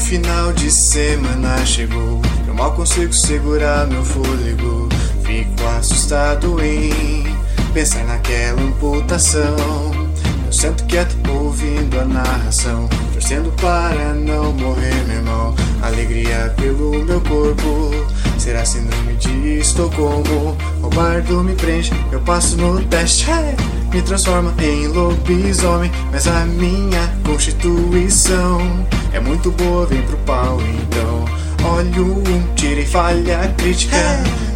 final de semana chegou. Eu mal consigo segurar meu fôlego. Fico assustado em pensar naquela amputação. Eu sento quieto ouvindo a narração, torcendo para não morrer, meu irmão. Alegria pelo meu corpo, será síndrome de Estocolmo. O bardo me prende, eu passo no teste. Me transforma em lobisomem, mas a minha constituição é muito boa, vem pro pau então. Olho um, tira e falha crítica.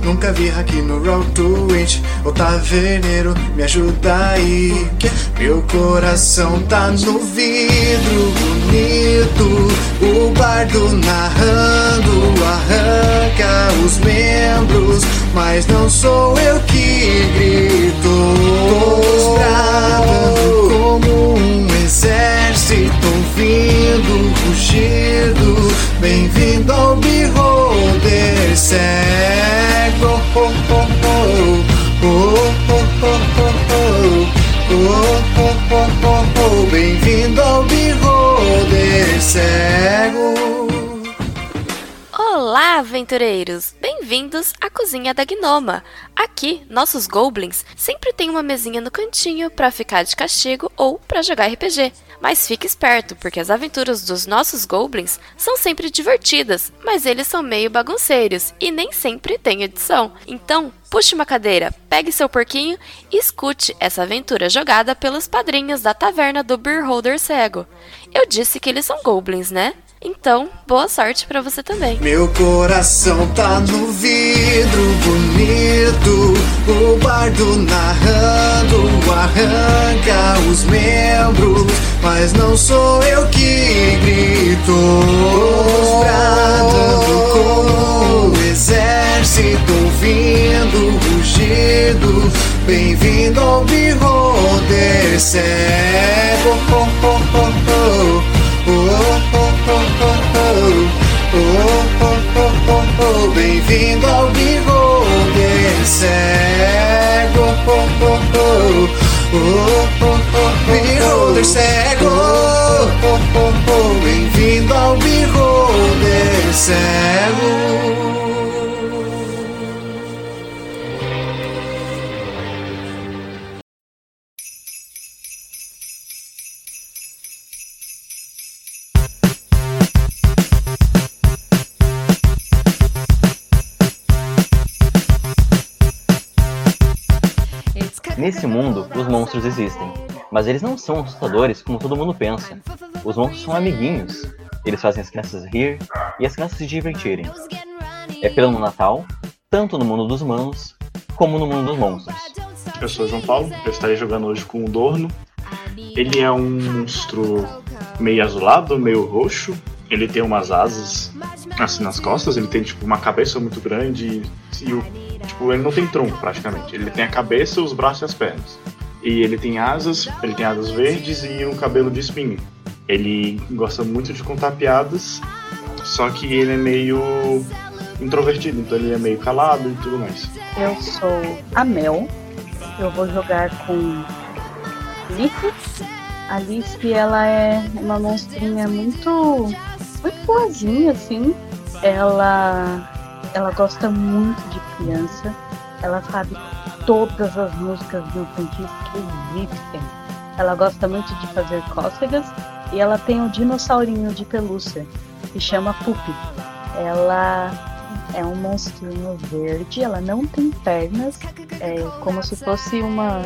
Nunca vi aqui no Road to It. O taverneiro me ajuda aí. Meu coração tá no vidro bonito. O bardo narrando arranca os membros mas não sou eu que grito. Todos bravando como um exército ouvindo rugido. Bem-vindo ao Beholder Cego. Oh, oh, oh. Bem-vindo ao oh Cego. Olá, aventureiros! Bem-vindos à cozinha da Gnoma. Aqui, nossos goblins sempre têm uma mesinha no cantinho para ficar de castigo ou para jogar RPG. Mas fique esperto, porque as aventuras dos nossos goblins são sempre divertidas, mas eles são meio bagunceiros e nem sempre têm edição. Então, puxe uma cadeira, pegue seu porquinho e escute essa aventura jogada pelos padrinhos da taverna do Beholder Cego. Eu disse que eles são goblins, né? Então, boa sorte para você também. Meu coração tá no vidro bonito. O bardo narrando arranca os membros. Mas não sou eu que grito. Bradando como um exército ouvindo o rugido. Bem-vindo ao Beholder cego. Oh. Bem-vindo ao Beholder cego. Oh, oh, oh. Oh, oh, oh, Beholder cego. Oh, oh, oh. Bem-vindo ao Beholder cego. Monstros existem, mas eles não são assustadores como todo mundo pensa. Os monstros são amiguinhos. Eles fazem as crianças rir e as crianças se divertirem. É pelo Natal, tanto no mundo dos humanos como no mundo dos monstros. Eu sou João Paulo, eu estarei jogando hoje com o Dorno. Ele é um monstro meio azulado, meio roxo. Ele tem umas asas assim nas costas, ele tem tipo uma cabeça muito grande e o Tipo, ele não tem tronco praticamente. Ele tem a cabeça, os braços e as pernas. E ele tem asas, ele tem asas verdes e um cabelo de espinho. Ele gosta muito de contar piadas, só que ele é meio introvertido, então ele é meio calado e tudo mais. Eu sou a Mel. Eu vou jogar com Alice. Alice, ela é uma monstrinha muito, muito boazinha, assim. Ela ela gosta muito de criança. Ela sabe todas as músicas infantis que existem. Ela gosta muito de fazer cócegas e ela tem um dinossaurinho de pelúcia que chama Pupi. Ela é um monstrinho verde, ela não tem pernas, é como se fosse uma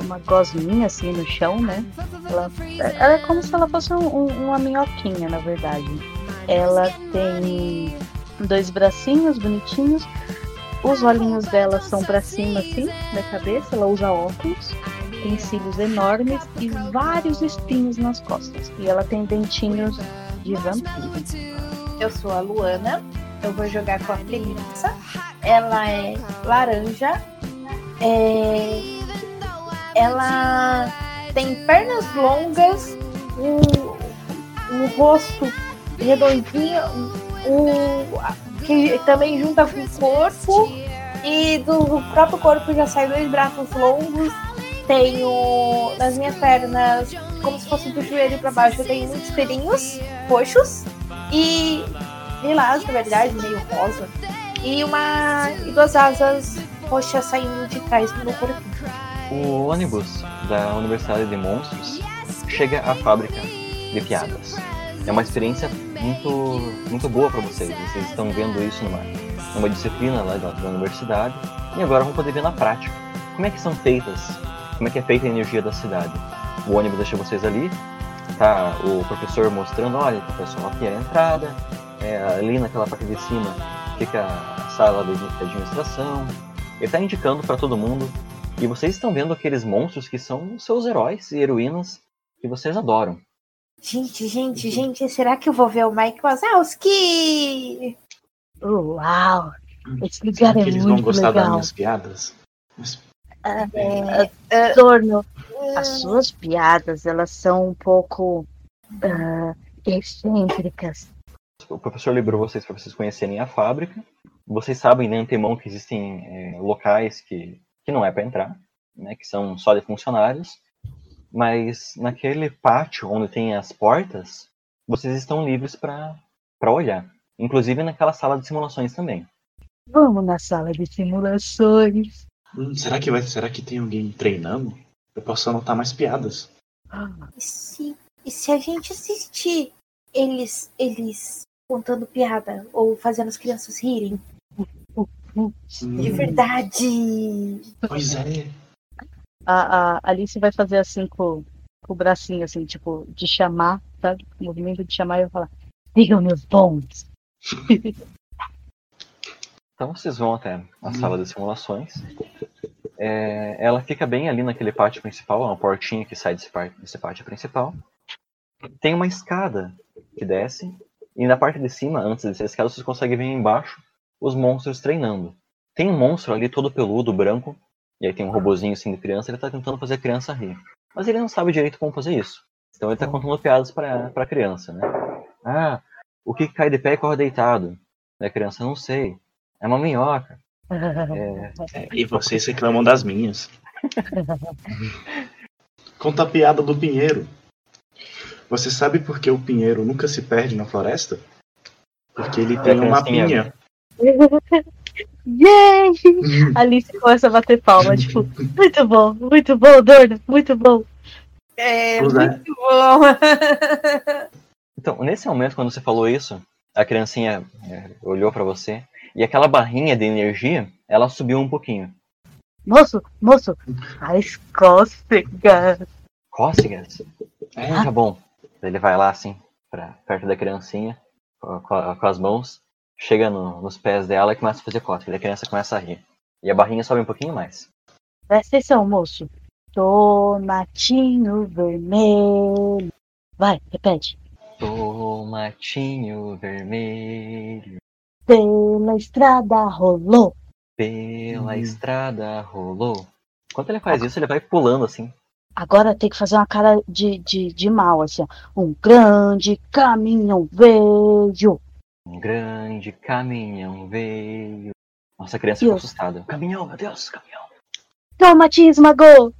uma gosminha assim no chão, né? Ela, ela é como se ela fosse um, uma minhoquinha, na verdade. Ela tem dois bracinhos bonitinhos. Os olhinhos dela são para cima assim, da cabeça, ela usa óculos, tem cílios enormes e vários espinhos nas costas. E ela tem dentinhos de vampiro. Eu sou a Luana, eu vou jogar com a Felissa. Ela é laranja. É... Ela tem pernas longas, um, um rosto redondinho, o, que também junta com o corpo e do próprio corpo já sai dois braços longos. Tenho nas minhas pernas, como se fosse do joelho para baixo, eu tenho muitos pelinhos roxos e lilás, na verdade, meio rosa. E uma e duas asas roxas saindo de trás no corpo. O ônibus da Universidade de Monstros chega à fábrica de piadas. É uma experiência muito, muito boa para vocês. Vocês estão vendo isso numa, numa disciplina lá da, da universidade e agora vão poder ver na prática como é que são feitas, como é que é feita a energia da cidade. O ônibus deixa vocês ali, tá o professor mostrando, olha, pessoal, aqui é a entrada, é, ali naquela parte de cima fica a sala de administração. Ele está indicando para todo mundo e vocês estão vendo aqueles monstros que são seus heróis e heroínas que vocês adoram. Gente, gente, gente, será que eu vou ver o Mike Wazowski? Uau! Esse Será lugar que é eles vão muito gostar das legal. minhas piadas? Mas, É, Torno, as suas piadas, elas são um pouco ah, excêntricas. O professor liberou vocês para vocês conhecerem a fábrica. Vocês sabem de antemão que existem é, locais que, que não é para entrar, né, que são só de funcionários. Mas naquele pátio onde tem as portas, vocês estão livres para olhar. Inclusive naquela sala de simulações também. Vamos na sala de simulações. hum, será que vai? Será que tem alguém treinando? Eu posso anotar mais piadas. e, se, e se a gente assistir eles, eles contando piada ou fazendo as crianças rirem? De Hum, verdade! pois é. A, a Alice vai fazer assim com, com o bracinho, assim, tipo, de chamar, sabe? O movimento de chamar e vai falar: Digam meus bons. Então vocês vão até a sala de simulações. É, ela fica bem ali naquele pátio principal, é uma portinha que sai desse, par- desse pátio principal. Tem uma escada que desce, e na parte de cima, antes dessa escada, vocês conseguem ver embaixo os monstros treinando. Tem um monstro ali todo peludo, branco, e aí tem um robozinho assim de criança, ele tá tentando fazer a criança rir. Mas ele não sabe direito como fazer isso. Então ele tá contando piadas pra, pra criança, né? Ah, o que cai de pé e corre deitado? Da criança, não sei. É uma minhoca. É, E vocês reclamam das minhas. Conta a piada do pinheiro. Você sabe por que o pinheiro nunca se perde na floresta? Porque ele tem uma criancinha. pinha. Yay! Alice começa a bater palma, tipo, muito bom, muito bom, Dorna, muito bom. É muito bom! Então, nesse momento, quando você falou isso, a criancinha é, olhou pra você e aquela barrinha de energia, ela subiu um pouquinho. Moço, moço, as cócegas. Cócegas? É, Ah, tá bom. Ele vai lá assim, pra, perto da criancinha, com, com com as mãos, chega no- nos pés dela e começa a fazer cócega. E a criança começa a rir. E a barrinha sobe um pouquinho mais. Presta atenção, moço. Tomatinho vermelho. Vai, repete. Tomatinho vermelho, Pela estrada rolou. pela Uhum. estrada rolou. Enquanto ele faz isso, ele vai pulando assim. Agora tem que fazer uma cara de, de, de mal, assim, ó. Um grande caminhão veio. Um grande caminhão veio. Nossa, a criança ficou Deus. assustada. Caminhão, meu Deus, caminhão. Tomatinho esmagou.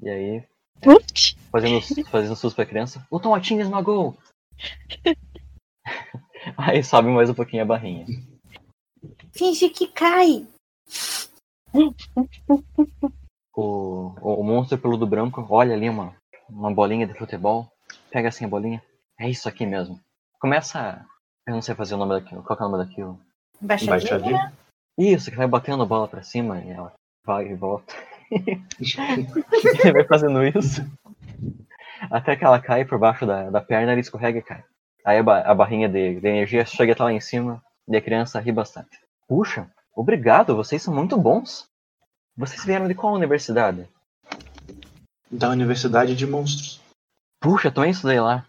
E aí, Putz. fazendo, fazendo susto pra criança, o tomatinho esmagou. aí sobe mais um pouquinho a barrinha. Finge que cai! O, o, o monstro peludo branco olha ali uma, uma bolinha de futebol, pega assim a bolinha. É isso aqui mesmo. Começa. Eu não sei fazer o nome daquilo. Qual que é o nome daquilo? Embaixadinha. Embaixadinha. Isso, que vai batendo a bola pra cima e ela vai e volta. Ele vai fazendo isso. Até que ela cai por baixo da, da perna, ele escorrega e cai. Aí a, ba- a barrinha de, de energia chega até lá em cima e a criança ri bastante. Puxa, obrigado, vocês são muito bons. Vocês vieram de qual universidade? Da Universidade de Monstros. Puxa, também estudei lá.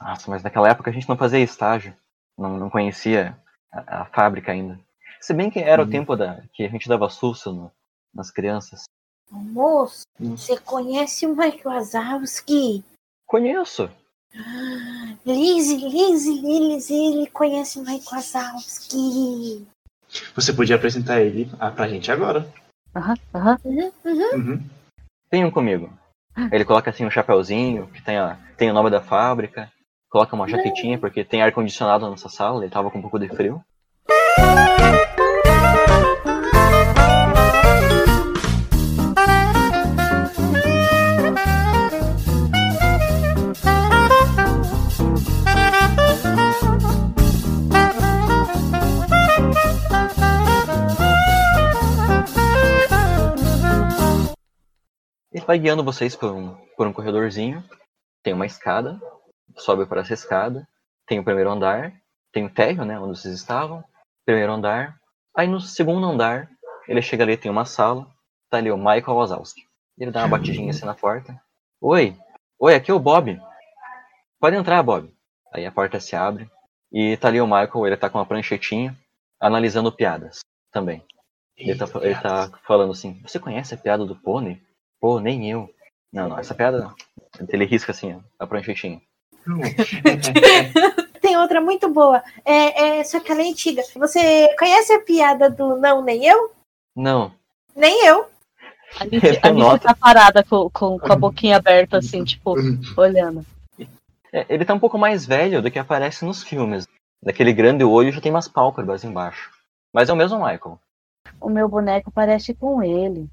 Nossa, mas naquela época a gente não fazia estágio. Não, não conhecia a, a fábrica ainda. Se bem que era o Hum. tempo da, que a gente dava susto no- nas crianças. Moço, Hum. você conhece o Mike Wazowski? Conheço. Lizzie, Lizzie, Lizzie, ele conhece o Mike Wazowski. Você podia apresentar ele ah, pra gente agora. Aham, aham. Uhum, uhum. Uhum. Tem um comigo. Ele coloca assim um chapéuzinho que tem, a, tem o nome da fábrica. Coloca uma jaquetinha, porque tem ar-condicionado nessa sala, ele tava com um pouco de frio. Ele vai guiando vocês por um, por um corredorzinho. Tem uma escada, sobe para essa escada. Tem o primeiro andar, tem o térreo, né, onde vocês estavam. Primeiro andar. Aí no segundo andar, ele chega ali, tem uma sala. Tá ali o Michael Wazowski. Ele dá uma batidinha assim na porta. Oi, oi, aqui é o Bob. Pode entrar, Bob. Aí a porta se abre. E tá ali o Michael, ele tá com uma pranchetinha, analisando piadas também. Ele tá, ele tá falando assim, você conhece a piada do pônei? Pô, nem eu. Não, não, essa piada. Ele risca assim, a pranchetinha. Tem outra muito boa. É, é, só que ela é antiga. Você conhece a piada do não, nem eu? Não. Nem eu. A Ele a nota. tá parada com, com, com a boquinha aberta, assim, tipo, olhando. É, ele tá um pouco mais velho do que aparece nos filmes. Daquele grande olho já tem umas pálpebras embaixo. Mas é o mesmo Michael. O meu boneco parece com ele.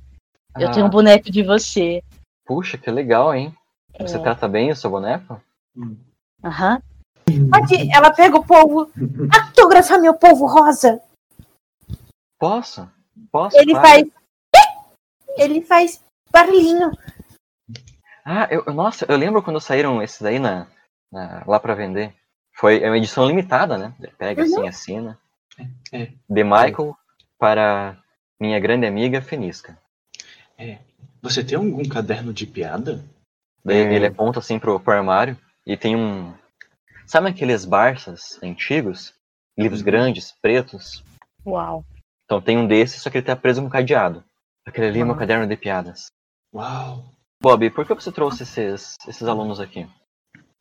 Eu Ah, tenho um boneco de você. Puxa, que legal, hein? Você É. trata bem o seu boneco? Aham. Pode, ela pega o polvo. Autografar meu polvo rosa. Posso? Posso? Ele claro. faz. Ele faz barulhinho. Ah, eu, nossa, eu lembro quando saíram esses aí na, na- lá pra vender. Foi é uma edição limitada, né? Ele Pega assim, assina. É. De Michael para minha grande amiga Fenisca. Você tem algum caderno de piada? Daí É. ele aponta assim pro, pro armário e tem um. Sabe aqueles Barças antigos? Livros Uhum. grandes, pretos? Uau. Então tem um desses, só que ele tá preso com um cadeado. Aquele ali é meu caderno de piadas. Uau! Bob, por que você trouxe esses, esses alunos aqui?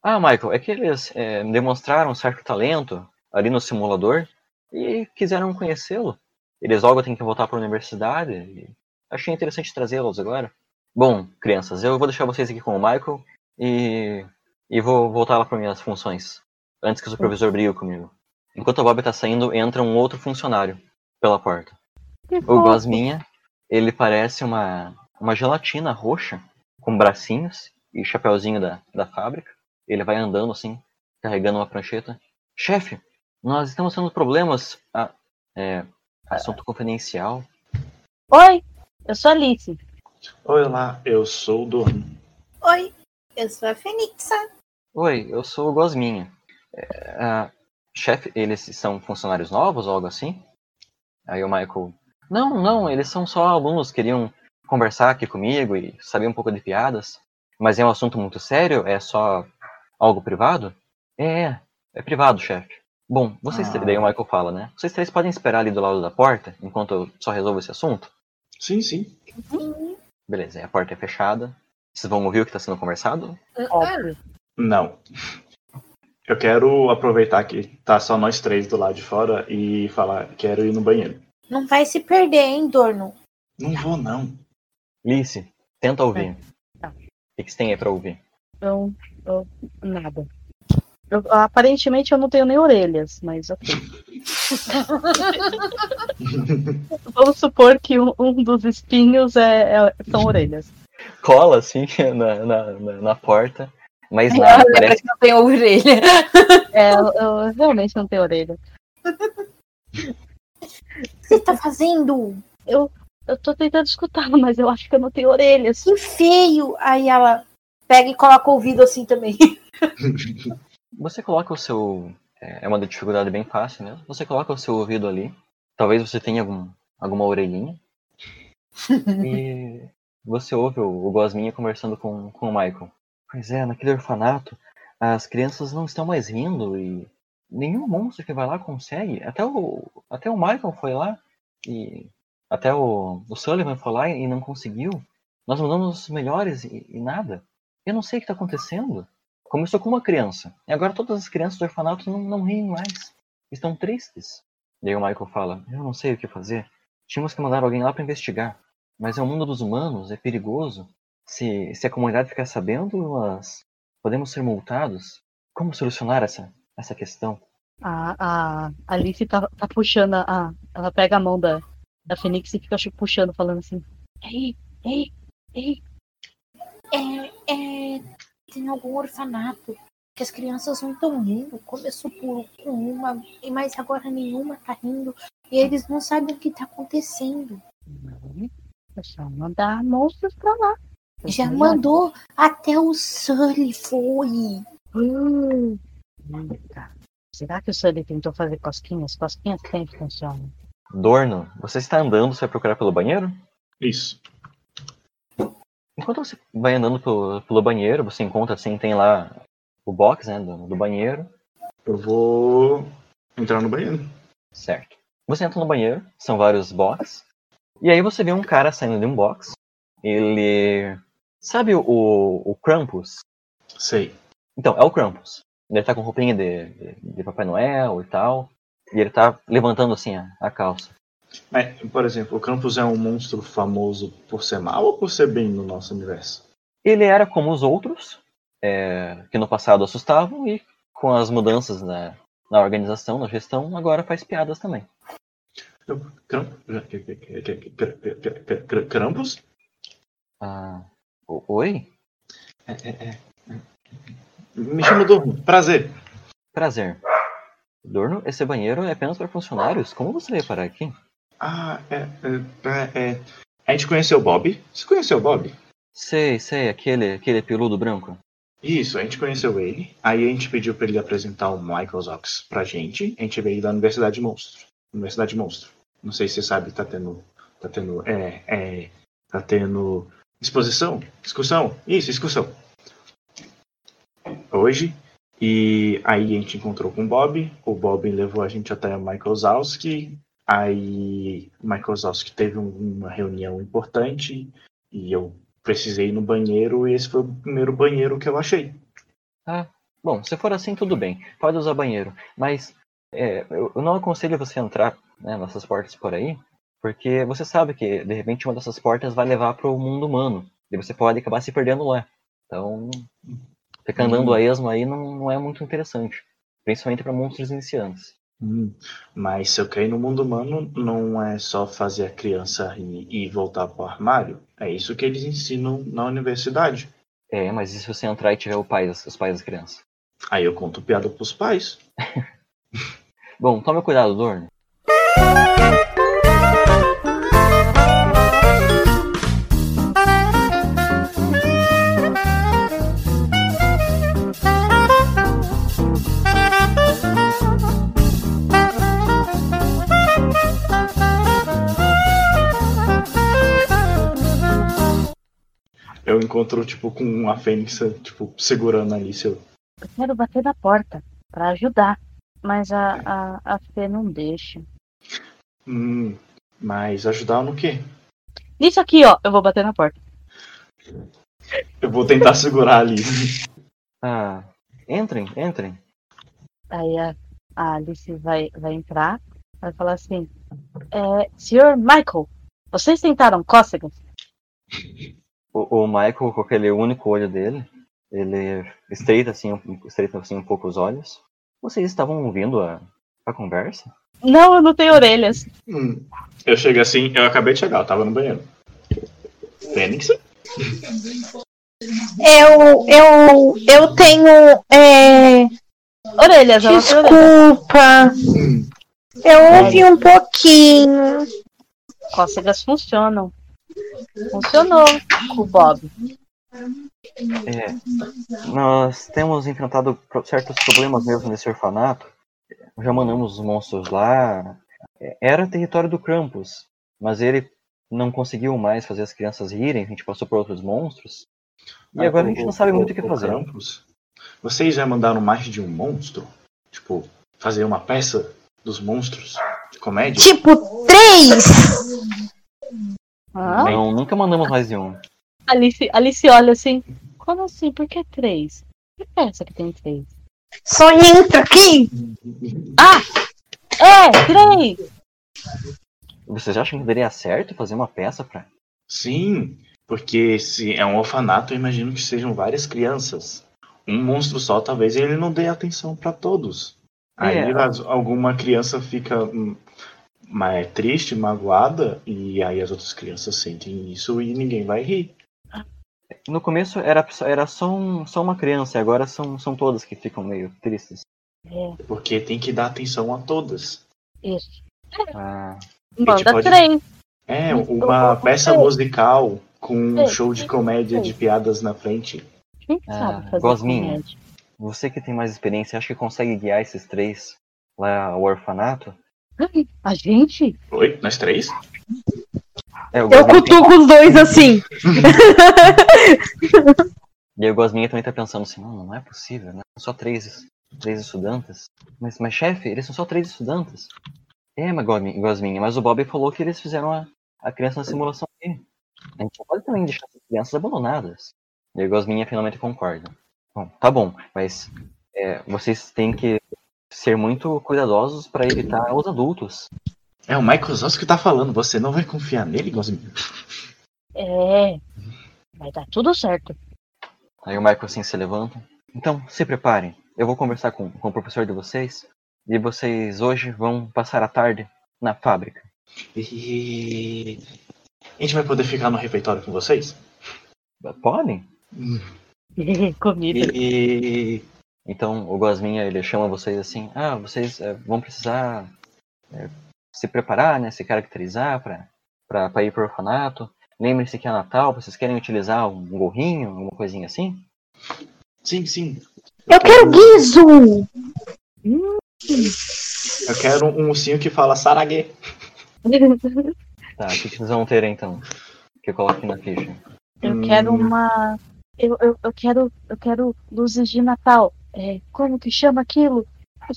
Ah, Michael, é que eles é, demonstraram certo talento ali no simulador e quiseram conhecê-lo. Eles logo têm que voltar para a universidade e achei interessante trazê-los agora. Bom, crianças, eu vou deixar vocês aqui com o Michael e, e vou voltar lá para minhas funções, antes que o supervisor brigue comigo. Enquanto o Bob está saindo, entra um outro funcionário pela porta. Que O fofo. Gosminha, ele parece uma, uma gelatina roxa, com bracinhos e chapéuzinho da, da fábrica. Ele vai andando assim, carregando uma prancheta. Chefe, nós estamos tendo problemas. Ah, é, assunto confidencial. Oi, eu sou a Alice. Oi lá, eu sou o Dorno. Oi, eu sou a Fenixa. Oi, eu sou o Gosminha. É, ah, chefe, eles são funcionários novos ou algo assim? Aí o Michael. Não, não, eles são só alunos, queriam conversar aqui comigo e saber um pouco de piadas. Mas é um assunto muito sério? É só algo privado? É, é, é privado, chefe. Bom, vocês Ah. três, daí o Michael fala, né? Vocês três podem esperar ali do lado da porta enquanto eu só resolvo esse assunto? Sim, sim. Beleza, aí a porta é fechada. Vocês vão ouvir o que está sendo conversado? Óbvio. Não. Eu quero aproveitar que tá só nós três do lado de fora e falar, quero ir no banheiro. Não vai se perder, hein, Dorno? Não vou, não. Lice, tenta ouvir. Tá. O que você tem aí pra ouvir? Eu, eu, nada. Eu- aparentemente eu não tenho nem orelhas, mas ok. Vamos supor que um, um dos espinhos é, é- são orelhas. Cola assim na, na, na porta, mas Ah, nada, lembra parece que não tem orelha. É, eu, eu realmente não tenho orelha. O que você tá fazendo? Eu tô tentando escutar, mas eu acho que eu não tenho orelhas. Que feio. Aí ela pega e coloca o ouvido assim também. Você coloca o seu. É é uma dificuldade bem fácil mesmo. Você coloca o seu ouvido ali. Talvez você tenha algum, alguma orelhinha. e você ouve o, o Gosminha conversando com, com o Michael. Pois é, naquele orfanato, as crianças não estão mais rindo e nenhum monstro que vai lá consegue. Até o, até o Michael foi lá e até o, o Sullivan foi lá e não conseguiu. Nós mandamos os melhores e, e nada. Eu não sei o que está acontecendo. Começou com uma criança. E agora todas as crianças do orfanato não, não riem mais. Estão tristes. Daí o Michael fala: Eu não sei o que fazer. Tínhamos que mandar alguém lá para investigar. Mas é o mundo dos humanos, é perigoso. Se, se a comunidade ficar sabendo, nós podemos ser multados. como solucionar essa, essa questão? A, a Alice tá, tá puxando a. Ela pega a mão da, da Fênix e fica puxando, falando assim. Ei, ei, ei. É, é, tem algum orfanato que as crianças não estão rindo. Começou por, com uma, mas agora nenhuma tá rindo. E eles não sabem o que tá acontecendo. É só mandar monstros pra lá. Já mandou, até o Sully foi. Hum. Será que o Sully tentou fazer cosquinhas? Cosquinhas sempre funcionam. Dorno, você está andando, você vai procurar pelo banheiro? Isso. Enquanto você vai andando pelo, pelo banheiro, você encontra assim, tem lá o box né, do, do banheiro. Eu vou entrar no banheiro. Certo. Você entra no banheiro, são vários boxes. E aí você vê um cara saindo de um box. Ele. Sabe o, o Krampus? Sei. Então, é o Krampus. Ele tá com roupinha de, de, de Papai Noel e tal. E ele tá levantando assim a, a calça. Mas, por exemplo, o Krampus é um monstro famoso por ser mal ou por ser bem no nosso universo? Ele era como os outros, é, que no passado assustavam, e com as mudanças na, na organização, na gestão, agora faz piadas também. Kram- Krampus? Ah, oi? É, é, é. Me chama Dorno. Prazer. Prazer. Dorno, esse banheiro é apenas para funcionários? Como você veio parar aqui? Ah, é, é, é, é. A gente conheceu o Bob. Você conheceu o Bob? Sei, sei, aquele, aquele peludo branco. Isso, a gente conheceu ele. Aí a gente pediu pra ele apresentar o Michael Zox pra gente. A gente veio da Universidade Monstro. Universidade Monstro. Não sei se você sabe, tá tendo. Tá tendo. É. é tá tendo. Exposição? Discussão? Isso, discussão. Hoje. E aí a gente encontrou com o Bob. O Bob levou a gente até Michael Zalski. Aí Michael Zalski teve um- uma reunião importante. E eu precisei ir no banheiro. E esse foi o primeiro banheiro que eu achei. Bom, se for assim, tudo bem. Pode usar banheiro. Mas é, eu, não aconselho você entrar né, nessas portas por aí, porque você sabe que, de repente, uma dessas portas vai levar para o mundo humano. E você pode acabar se perdendo lá. Então, ficar andando Hum. a esmo aí não, não é muito interessante. Principalmente para monstros iniciantes. Hum, mas se eu cair no mundo humano, não é só fazer a criança rir e voltar pro armário. É isso que eles ensinam na universidade. É, mas e se você entrar e tiver o pai, os pais das crianças? Aí eu conto piada pros pais. Bom, tome cuidado, Dorno. Encontro, tipo, com a Fênix, tipo, segurando ali seu. Eu quero bater na porta pra ajudar. Mas a, a, a Fê não deixa. Hum, mas ajudar no quê? Nisso aqui, ó, eu vou bater na porta. Eu vou tentar segurar ali. Ah, entrem, entrem. Aí a, a Alice vai, vai entrar, vai falar assim: é, Senhor Michael, vocês tentaram cócegas? O, o Michael, com aquele único olho dele, ele estreita assim, um- estreita assim um pouco os olhos. Vocês estavam ouvindo a, a conversa? Não, eu não tenho orelhas. Hum. Eu chego assim, eu acabei de chegar, eu tava no banheiro. Fênix? Eu, eu, eu tenho. É, orelhas. desculpa. Hum. Eu ouvi um pouquinho. Cócegas funcionam. Funcionou com o Bob. É, nós temos enfrentado certos problemas mesmo nesse orfanato. Já mandamos os monstros lá. É, Era território do Krampus, mas ele não conseguiu mais fazer as crianças rirem. A gente passou por outros monstros. E agora a gente não sabe muito o que fazer. Krampus, vocês já mandaram mais de um monstro? Tipo, fazer uma peça dos monstros de comédia? Tipo, três. Hã? Não, nunca mandamos mais de um. Alice, Alice olha assim: Como assim? Por que três? Que peça que tem três? Só entra aqui. É, três! Vocês acham que daria certo fazer uma peça pra. Sim, porque se é um orfanato, eu imagino que sejam várias crianças. um monstro só, talvez ele não dê atenção pra todos. Aí É. alguma criança fica hum, mais triste, magoada, e aí as outras crianças sentem isso e ninguém vai rir. No começo era, era só, um, só uma criança, e agora são, são todas que ficam meio tristes. Porque tem que dar atenção a todas. Isso. Ah, Manda pode- três. É, uma peça musical com um show de comédia de piadas na frente. Quem Ah, sabe fazer Gosminha. comédia? você que tem mais experiência, acha que consegue guiar esses três lá ao orfanato? A gente? Oi? Nós três? É, Eu tem- cutuco os dois assim. E aí o Gosminha também tá pensando assim, não, não é possível, né? São só três, três estudantes. Mas, mas chefe, eles são só três estudantes. É, mas Gosminha, mas o Bob falou que eles fizeram a, a criança na simulação aqui. A gente não pode também deixar essas crianças abandonadas. E aí o Gosminha finalmente concorda. Bom, tá bom, mas é, vocês têm que ser muito cuidadosos para evitar os adultos. É o Michael Zoss que tá falando, você não vai confiar nele, Gosminho? É. Vai dar tudo certo. Aí o Michael assim se levanta. Então, se preparem. Eu vou conversar com, com o professor de vocês. E vocês hoje vão passar a tarde na fábrica. E... A gente vai poder ficar no refeitório com vocês? Podem? Comida. E... Então o Gosminha ele chama vocês assim. Ah, vocês eh, vão precisar eh, se preparar, né? Se caracterizar para para ir pro orfanato. Lembrem-se que é Natal. Vocês querem utilizar um gorrinho, alguma coisinha assim? Sim, sim. Eu quero guiso! Eu quero um ursinho que fala Sarague. Tá, o que vocês vão ter então? Que eu coloque na ficha. Eu Hum. quero uma. Eu, eu, eu quero. Eu quero luzes de Natal. É, como que chama aquilo?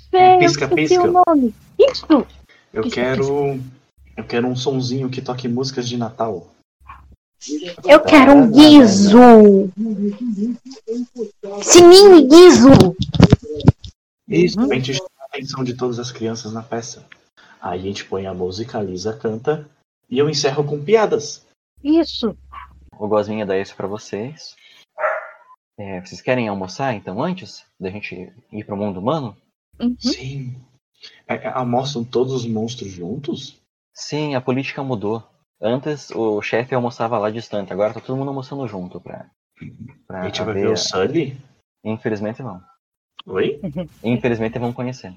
Sei, Pisca, pisca. o nome. Isso! Eu Pisca, quero. Eu quero um sonzinho que toque músicas de Natal. Eu quero um guiso! Sininho e guiso! Isso, pra gente chamar a atenção de todas as crianças na peça. Aí a gente põe a música, a Lisa canta. E eu encerro com piadas. Isso! O Gosminha dá isso pra vocês. É, vocês querem almoçar então antes da gente ir pro mundo humano? Uhum. Sim. É, é, almoçam todos os monstros juntos? Sim, a política mudou. Antes o chefe almoçava lá distante, agora tá todo mundo almoçando junto pra. pra a gente vai ver o Sully? Infelizmente vão. Oi? Infelizmente vão conhecer.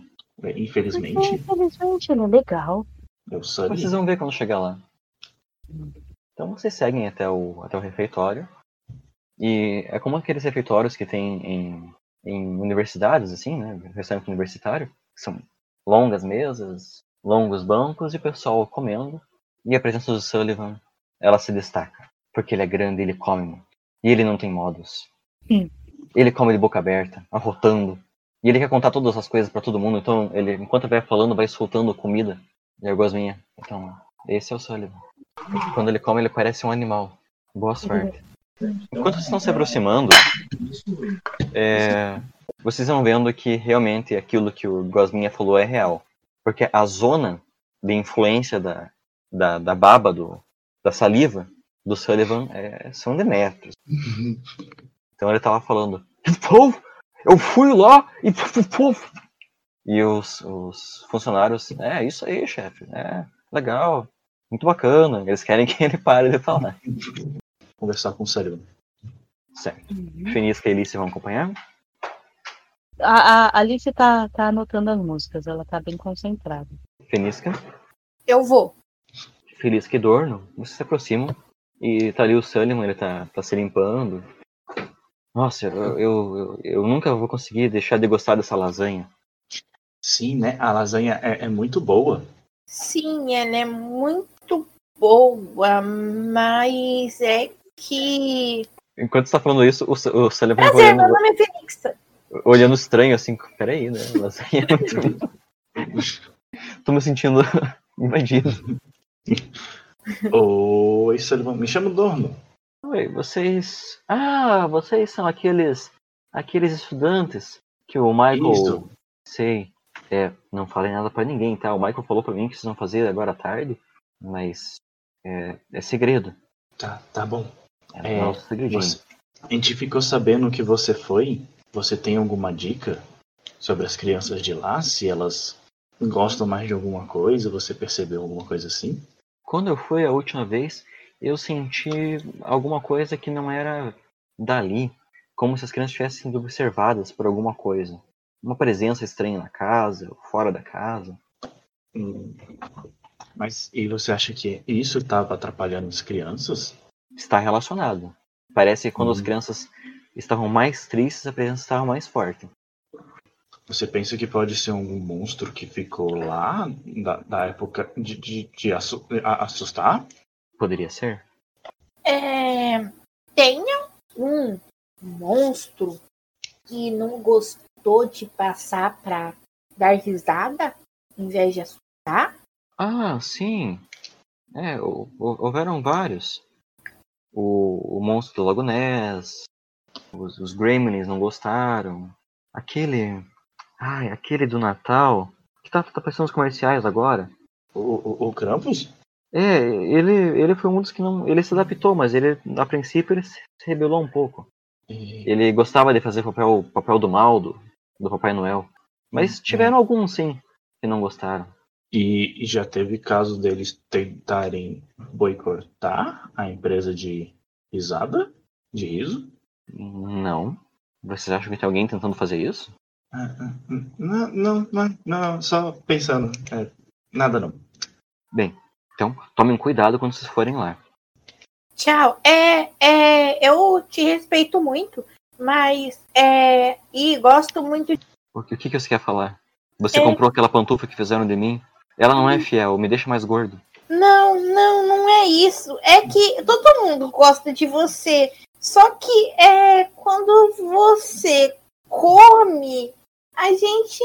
Infelizmente. Infelizmente, ele é legal. É o Sully. Vocês vão ver quando chegar lá. Então vocês seguem até o, até o refeitório. E é como aqueles refeitórios que tem em, em universidades, assim, né? Restaurante universitário. que São longas mesas, longos bancos e o pessoal comendo. E a presença do Sullivan, ela se destaca. Porque ele é grande e ele come muito. E ele não tem modos. Hum. Ele come de boca aberta, arrotando. E ele quer contar todas as coisas pra todo mundo. Então, ele, enquanto vai falando, vai soltando comida. E a Gosminha. Então, esse é o Sullivan. Quando ele come, ele parece um animal. Boa sorte. Enquanto vocês estão se aproximando, é, vocês vão vendo que realmente aquilo que o Gosminha falou é real. Porque a zona de influência da, da, da baba, do, da saliva, do Sullivan é, são de metros. Então ele tava falando, "Pô, eu fui lá e pô, pô, pô." E os, os funcionários, é isso aí, chefe, é legal, muito bacana. Eles querem que ele pare de falar. Conversar com o Sullivan. Certo. Finisca e Alice vão acompanhar? A, a Alice tá, tá anotando as músicas, ela tá bem concentrada. Finisca, Eu vou. Filisca e Dorno, vocês se aproximam e tá ali o Sullivan, ele tá, tá se limpando. Nossa, eu, eu, eu, eu nunca vou conseguir deixar de gostar dessa lasanha. Sim, né? A lasanha é, é muito boa. Sim, ela é muito boa, mas é que. Enquanto você tá falando isso, o, o Sullivan vai Prazer, meu olhando, nome é Felix. olhando estranho, assim, peraí, né? Lasanha é muito... Tô me sentindo invadido. Oi, Sullivan. Me chama Dorno. Oi, vocês. Ah, vocês são aqueles. aqueles estudantes que o Michael. Isso. Sei. É, não falei nada pra ninguém, tá? O Michael falou pra mim que vocês vão fazer agora à tarde, mas. É, é segredo. Tá, tá bom. É, É, segredinho. Você- A gente ficou sabendo que você foi você tem alguma dica sobre as crianças de lá? Se elas gostam mais de alguma coisa? Você percebeu alguma coisa assim? Quando eu fui a última vez, eu senti alguma coisa que não era dali, como se as crianças tivessem sido observadas por alguma coisa. Uma presença estranha na casa, fora da casa. Hum. Mas e você acha que isso estava atrapalhando as crianças? Está relacionado. Parece que quando as Uhum. crianças estavam mais tristes, a presença estava mais forte. Você pensa que pode ser um monstro que ficou lá da, da época de, de, de assustar? Poderia ser? É, tenha um monstro que não gostou de passar pra dar risada em vez de assustar? Ah, sim. É, hou- hou- houveram vários. O, o monstro do Lago Ness, os, os Gremlins não gostaram. Aquele. Ai, aquele do Natal, que tá, tá aparecendo nos comerciais agora. O, o, o Krampus? É, ele, ele foi um dos que não. Ele se adaptou, mas ele, a princípio, ele se rebelou um pouco. E- Ele gostava de fazer papel, papel do mal, do, do Papai Noel. Mas tiveram alguns, sim, que não gostaram. E, e já teve caso deles tentarem boicotar a empresa de risada? De riso? Não. Vocês acham que tem alguém tentando fazer isso? Ah, ah, hum, Não, não, não, não, só pensando. É, nada não. Então, tomem cuidado quando vocês forem lá. Tchau. É, é, eu te respeito muito, mas é, e gosto muito de O que, o que que você quer falar? Você É. comprou aquela pantufa que fizeram de mim? Ela não é fiel, me deixa mais gordo. Não, não, não é isso. É que todo mundo gosta de você. Só que é quando você come, a gente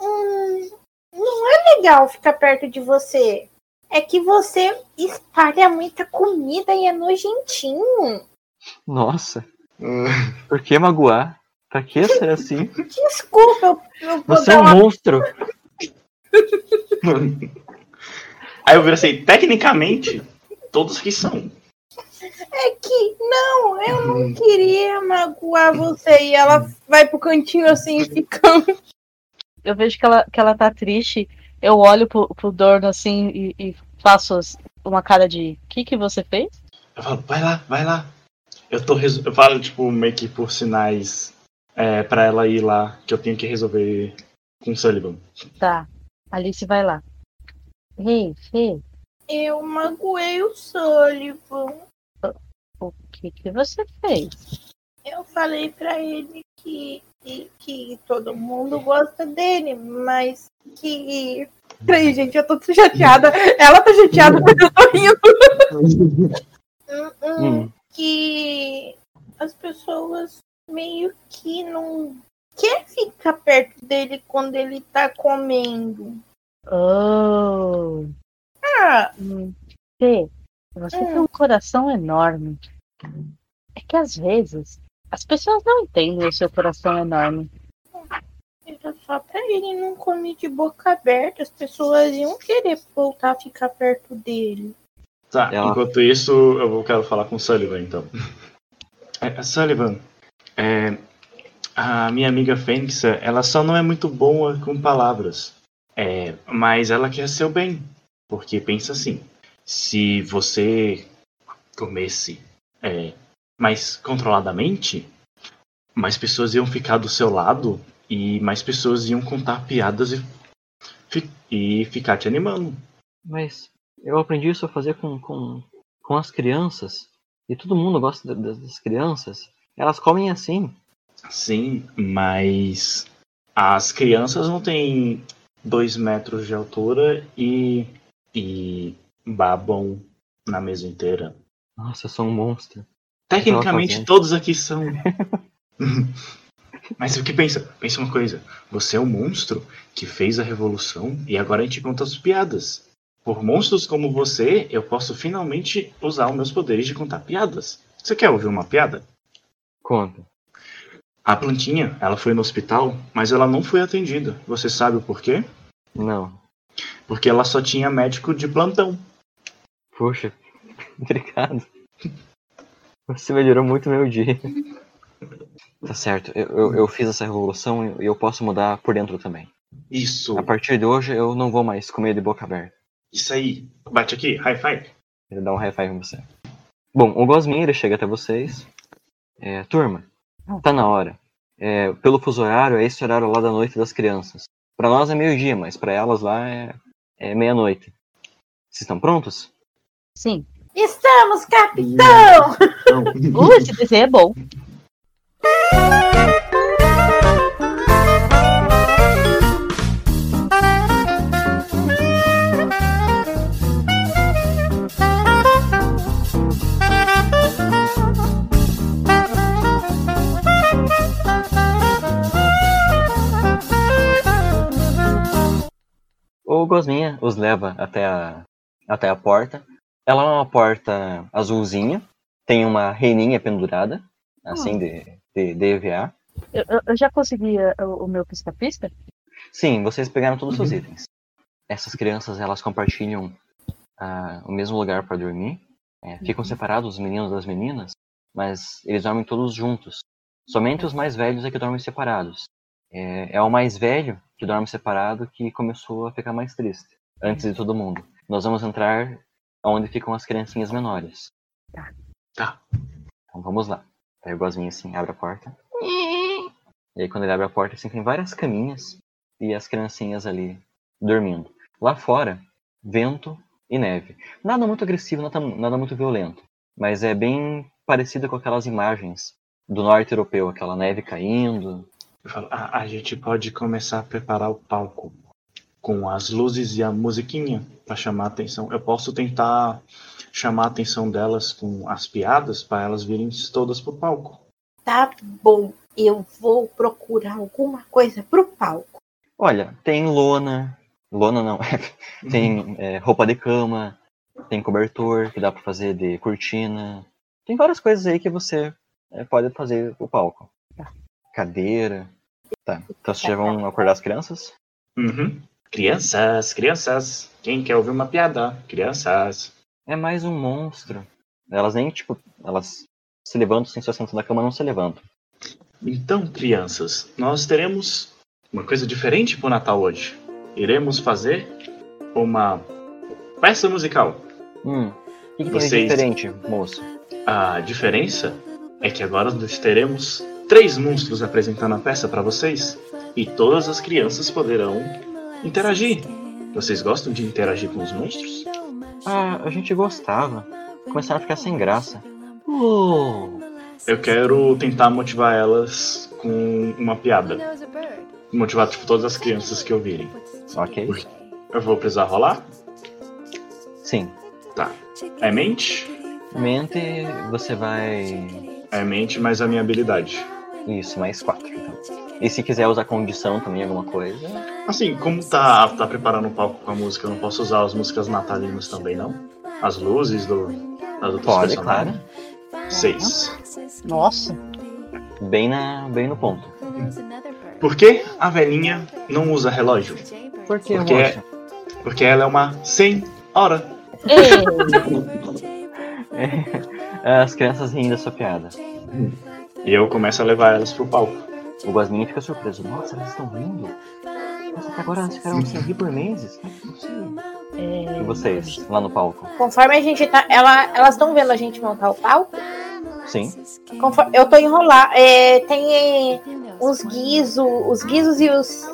hum, não é legal ficar perto de você. É que você espalha muita comida e é nojentinho. Nossa, por que magoar? Pra que ser assim? Desculpa, eu, eu vou Você é um uma monstro! Aí eu viro assim, tecnicamente, todos que são. É que não, eu não queria magoar você. E ela vai pro cantinho assim e fica. Eu vejo que ela, que ela tá triste. Eu olho pro, pro Dorno assim e, e faço uma cara de. O que, que você fez? Eu falo, vai lá, vai lá. Eu tô resol- Eu falo, tipo, meio que por sinais é, pra ela ir lá, que eu tenho que resolver com o Sullivan. Tá. Alice vai lá. Ei, Fê, Eu magoei o Sullivan. o que, que você fez? Eu falei pra ele que, que, que todo mundo gosta dele, mas que. Peraí, gente, eu tô chateada. Ela tá chateada, mas eu tô rindo. Hum, hum, Hum, Que as pessoas meio que não quer ficar perto dele quando ele tá comendo. Oh. Ah, Hum. Fê, você tem um coração enorme. É que às vezes as pessoas não entendem o seu coração enorme. era só pra ele não comer de boca aberta. As pessoas iam querer voltar a ficar perto dele. Tá, Ela- enquanto isso, eu vou- quero falar com o Sullivan, então. É, Sullivan, é, a minha amiga Fênix, ela só não é muito boa com palavras. É, mas ela quer seu bem. Porque pensa assim, se você comesse é, mais controladamente, mais pessoas iam ficar do seu lado e mais pessoas iam contar piadas e, fi- e ficar te animando. mas eu aprendi isso a fazer com, com, com as crianças. E todo mundo gosta da- das, das crianças. Elas comem assim. Sim, mas as crianças não têm dois metros de altura e, e babam na mesa inteira. Nossa, eu sou um monstro. Tecnicamente todos aqui são. mas o que pensa? Pensa uma coisa. Você é um monstro que fez a revolução e agora a gente conta as piadas. Por monstros como você, eu posso finalmente usar os meus poderes de contar piadas. Você quer ouvir uma piada? Conta. A plantinha, ela foi no hospital, mas ela não foi atendida. Você sabe o porquê? Não. Porque ela só tinha médico de plantão. Poxa, obrigado. Você melhorou muito meu dia. Tá certo. Eu, eu, eu fiz essa revolução e eu posso mudar por dentro também. Isso, A partir de hoje eu não vou mais comer de boca aberta. isso aí. Bate aqui, high five. Ele dá um high five em você. Bom, o Gosmin ele chega até vocês. É, turma, tá na hora. É, pelo fuso horário, é esse horário lá da noite das crianças. Pra nós é meio-dia, mas pra elas lá é, é meia-noite. Vocês estão prontos? Sim. Estamos, capitão! Uh, esse desenho é bom. O Gosminha os leva até a, até a porta. Ela é uma porta azulzinha, tem uma reininha pendurada, assim, de, de, de EVA. Eu, eu- já consegui eh, o, o meu pisca-pisca? Sim, vocês pegaram todos os seus itens. Essas crianças, elas compartilham ah, o mesmo lugar para dormir. É, ficam separados os meninos das meninas, mas eles dormem todos juntos. Somente os mais velhos é que dormem separados. É, é o mais velho que dorme separado que começou a ficar mais triste, antes de todo mundo. Nós vamos entrar onde ficam as criancinhas menores. Tá. Então vamos lá. Aí o Gosminho assim abre a porta. E aí quando ele abre a porta, assim, tem várias caminhas e as criancinhas ali dormindo. Lá fora, vento e neve. Nada muito agressivo, nada, nada muito violento. Mas é bem parecido com aquelas imagens do norte europeu, aquela neve caindo. Eu falo, "Ah, a gente pode começar a preparar o palco com as luzes e a musiquinha para chamar a atenção. Eu posso tentar chamar a atenção delas com as piadas para elas virem todas pro palco. Tá bom, eu vou procurar alguma coisa pro palco. Olha, tem lona. Lona não. tem é, roupa de cama. Tem cobertor que dá pra fazer de cortina. Tem várias coisas aí que você é, pode fazer o palco. Cadeira. Tá. Então vocês já vão acordar as crianças? Uhum. Crianças, crianças, quem quer ouvir uma piada? Crianças. É mais um monstro. Elas nem, tipo, elas se levantam sem se assentam na cama, não se levantam. Então, crianças, nós teremos uma coisa diferente pro Natal hoje. Iremos fazer uma peça musical. Hum. O que, que tem de Vocês- diferente, moço? A diferença é que agora nós teremos três monstros apresentando a peça para vocês e todas as crianças poderão interagir. Vocês gostam de interagir com os monstros? Ah, a gente gostava. Começaram a ficar sem graça. Oh. Eu quero tentar motivar elas com uma piada. Motivar tipo todas as crianças que ouvirem. Ok. Eu vou precisar rolar? Sim. Tá. É mente? Mente, você vai. É mente mais a minha habilidade. Isso, mais quatro. Então. E se quiser usar condição também, alguma coisa. Assim, como tá, tá preparando o palco com a música, eu não posso usar as músicas natalinas também, não? As luzes do, das outras Pode, personagens? claro. Seis. Nossa. Bem, na, bem no ponto. Por que a velhinha não usa relógio? Por que, Porque- moço? Porque ela é uma senhora. Ei, É, As crianças riem da sua piada. E eu começo a levar elas pro palco. O Guasminha fica surpreso. Nossa, elas estão rindo? Nossa, até agora elas ficaram sem rir por meses? Não é E vocês, lá no palco? Conforme a gente tá. Ela, elas estão vendo a gente montar o palco? Sim? Conforme, eu tô enrolar. É, tem é, uns guizos. Os guizos e os.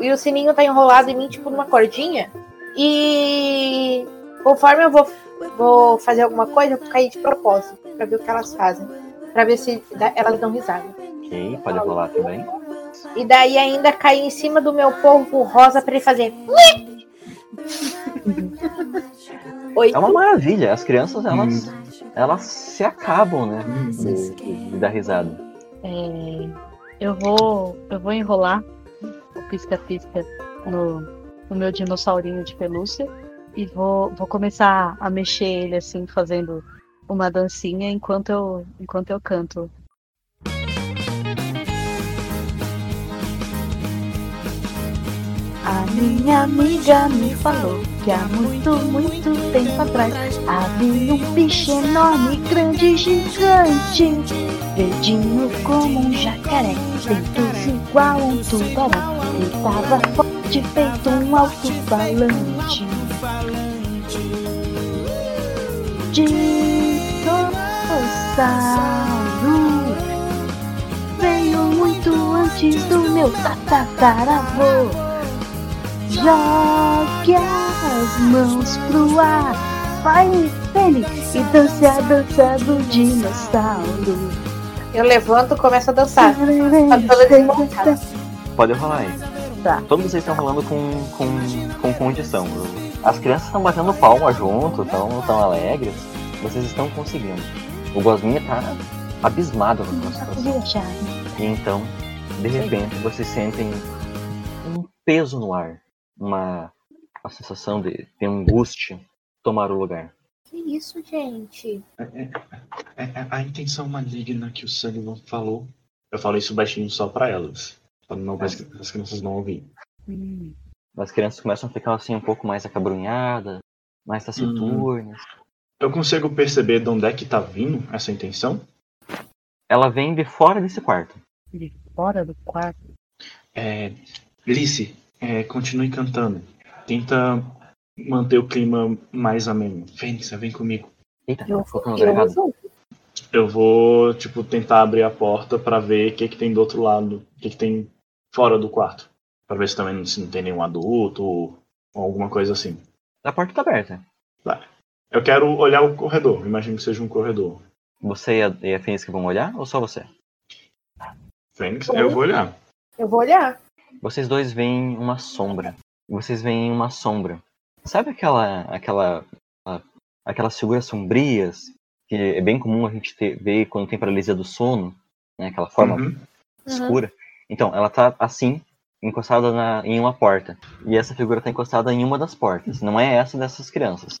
E o sininho tá enrolado em mim, tipo, numa cordinha. E conforme eu vou, vou fazer alguma coisa, eu vou cair de propósito. Pra ver o que elas fazem. Pra ver se elas dão risada. Ok, pode rolar também. E daí ainda cair em cima do meu polvo rosa pra ele fazer. Oi. É uma maravilha. As crianças, elas, elas se acabam, né? De, de- de dar risada. é, eu vou. Eu vou enrolar o pisca-pisca no, no meu dinossaurinho de pelúcia e vou, vou começar a mexer ele assim, fazendo uma dancinha enquanto eu, enquanto eu canto. A minha amiga me falou que há muito, muito tempo atrás havia um bicho enorme, grande, gigante, verdinho como um jacaré, dentos igual um tubarão, e tava forte feito um alto-falante. Dinossauro veio muito antes do meu tataravô. Jogue as mãos pro ar, vai Fênix e dance a dança do dinossauro. Eu levanto e começo a dançar. Tá. Pode rolar aí. Tá. Todos vocês estão rolando com, com, com condição. As crianças estão batendo palma junto, estão tão alegres. Vocês estão conseguindo. O Gosminha tá abismado com a situação. E então, de repente, vocês sentem um peso no ar. Uma, uma sensação de, de angústia tomar o lugar. Que isso, gente? É, é a intenção maligna que o Sullivan falou. Eu falo isso baixinho só pra elas. Pra não para as crianças não ouvirem. Hum. As crianças começam a ficar assim um pouco mais acabrunhadas, mais taciturnas. Eu consigo perceber de onde é que tá vindo essa intenção? Ela vem de fora desse quarto. De fora do quarto. É, Lice, é, continue cantando. Tenta manter o clima mais ameno. Fênix, vem comigo. Eita, Eu, eu vou. Eu vou, tipo, tentar abrir a porta pra ver o que, que tem do outro lado. O que, que tem fora do quarto. Pra ver se também não, se não tem nenhum adulto ou, ou alguma coisa assim. A porta tá aberta. Eu quero olhar o corredor. Imagino que seja um corredor. Você e a, e a Fênix que vão olhar ou só você? Fênix, eu vou olhar. Eu vou olhar. Vocês dois veem uma sombra. Vocês veem uma sombra. Sabe aquela aquela aquelas figuras sombrias que é bem comum a gente ter, ver quando tem paralisia do sono, né? Aquela forma Uhum. escura. Então, ela tá assim, encostada na, em uma porta. E essa figura tá encostada em uma das portas. Não é essa dessas crianças,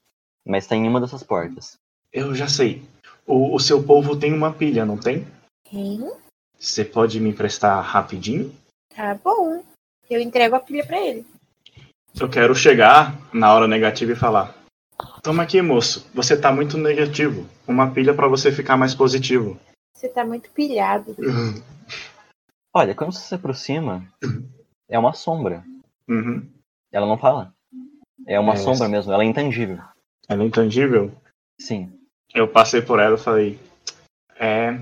mas tá em uma dessas portas. Eu já sei. O, o seu povo tem uma pilha, não tem? Hein? Você pode me emprestar rapidinho? Tá bom. Eu entrego a pilha pra ele. Eu quero chegar na hora negativa e falar: Toma aqui, moço. Você tá muito negativo. Uma pilha pra você ficar mais positivo. Você tá muito pilhado. Olha, quando você se aproxima, é uma sombra. Uhum. Ela não fala. É uma É, sombra sim. mesmo, ela é intangível. Ela é intangível? Sim. Eu passei por ela e falei: É.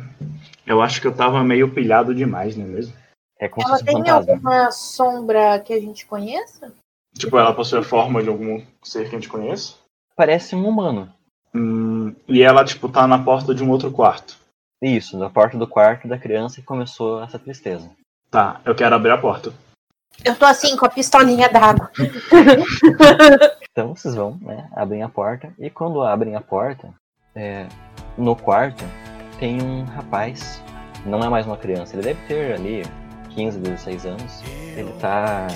Eu acho que eu tava meio pilhado demais, não é mesmo? É como Ela tem fantasma. alguma sombra que a gente conheça? Tipo, ela possui a forma de algum ser que a gente conhece? Parece um humano. Hum, e ela, tipo, tá na porta de um outro quarto. Isso, da porta do quarto da criança que começou essa tristeza. Tá, eu quero abrir a porta. Eu tô assim, com a pistolinha d'água. Então vocês vão, né, abrem a porta e quando abrem a porta, é, no quarto tem um rapaz, não é mais uma criança, ele deve ter ali 15, 16 anos. Ele tá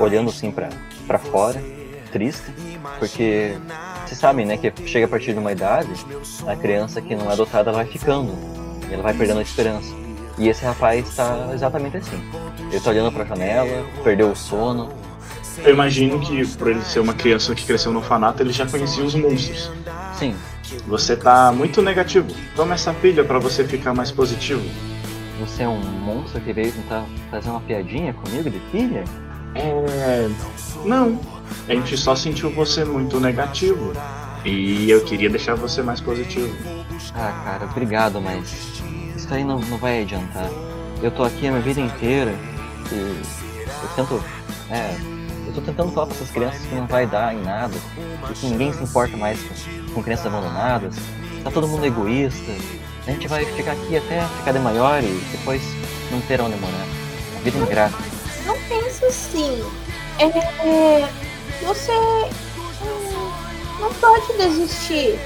olhando assim pra, pra fora, triste, porque vocês sabem, né, que chega a partir de uma idade, a criança que não é adotada vai ficando, ela vai perdendo a esperança. E esse rapaz tá exatamente assim. Ele tá olhando pra janela, perdeu o sono, Eu imagino que, por ele ser uma criança que cresceu no orfanato, ele já conhecia os monstros. sim, Você tá muito negativo. Toma essa pilha pra você ficar mais positivo. Você é um monstro que veio tentar fazer uma piadinha comigo de filha? É. Não. A gente só sentiu você muito negativo. E eu queria deixar você mais positivo. Ah, cara, obrigado, mas isso aí não, não vai adiantar. Eu tô aqui a minha vida inteira e eu tento. É, eu tô tentando falar pra essas crianças que não vai dar em nada, e que ninguém se importa mais com, com crianças abandonadas. Tá todo mundo egoísta. A gente vai ficar aqui até ficar de maior e depois não ter onde morar. A vida é ingrata. Não pensa assim. É, você não pode desistir.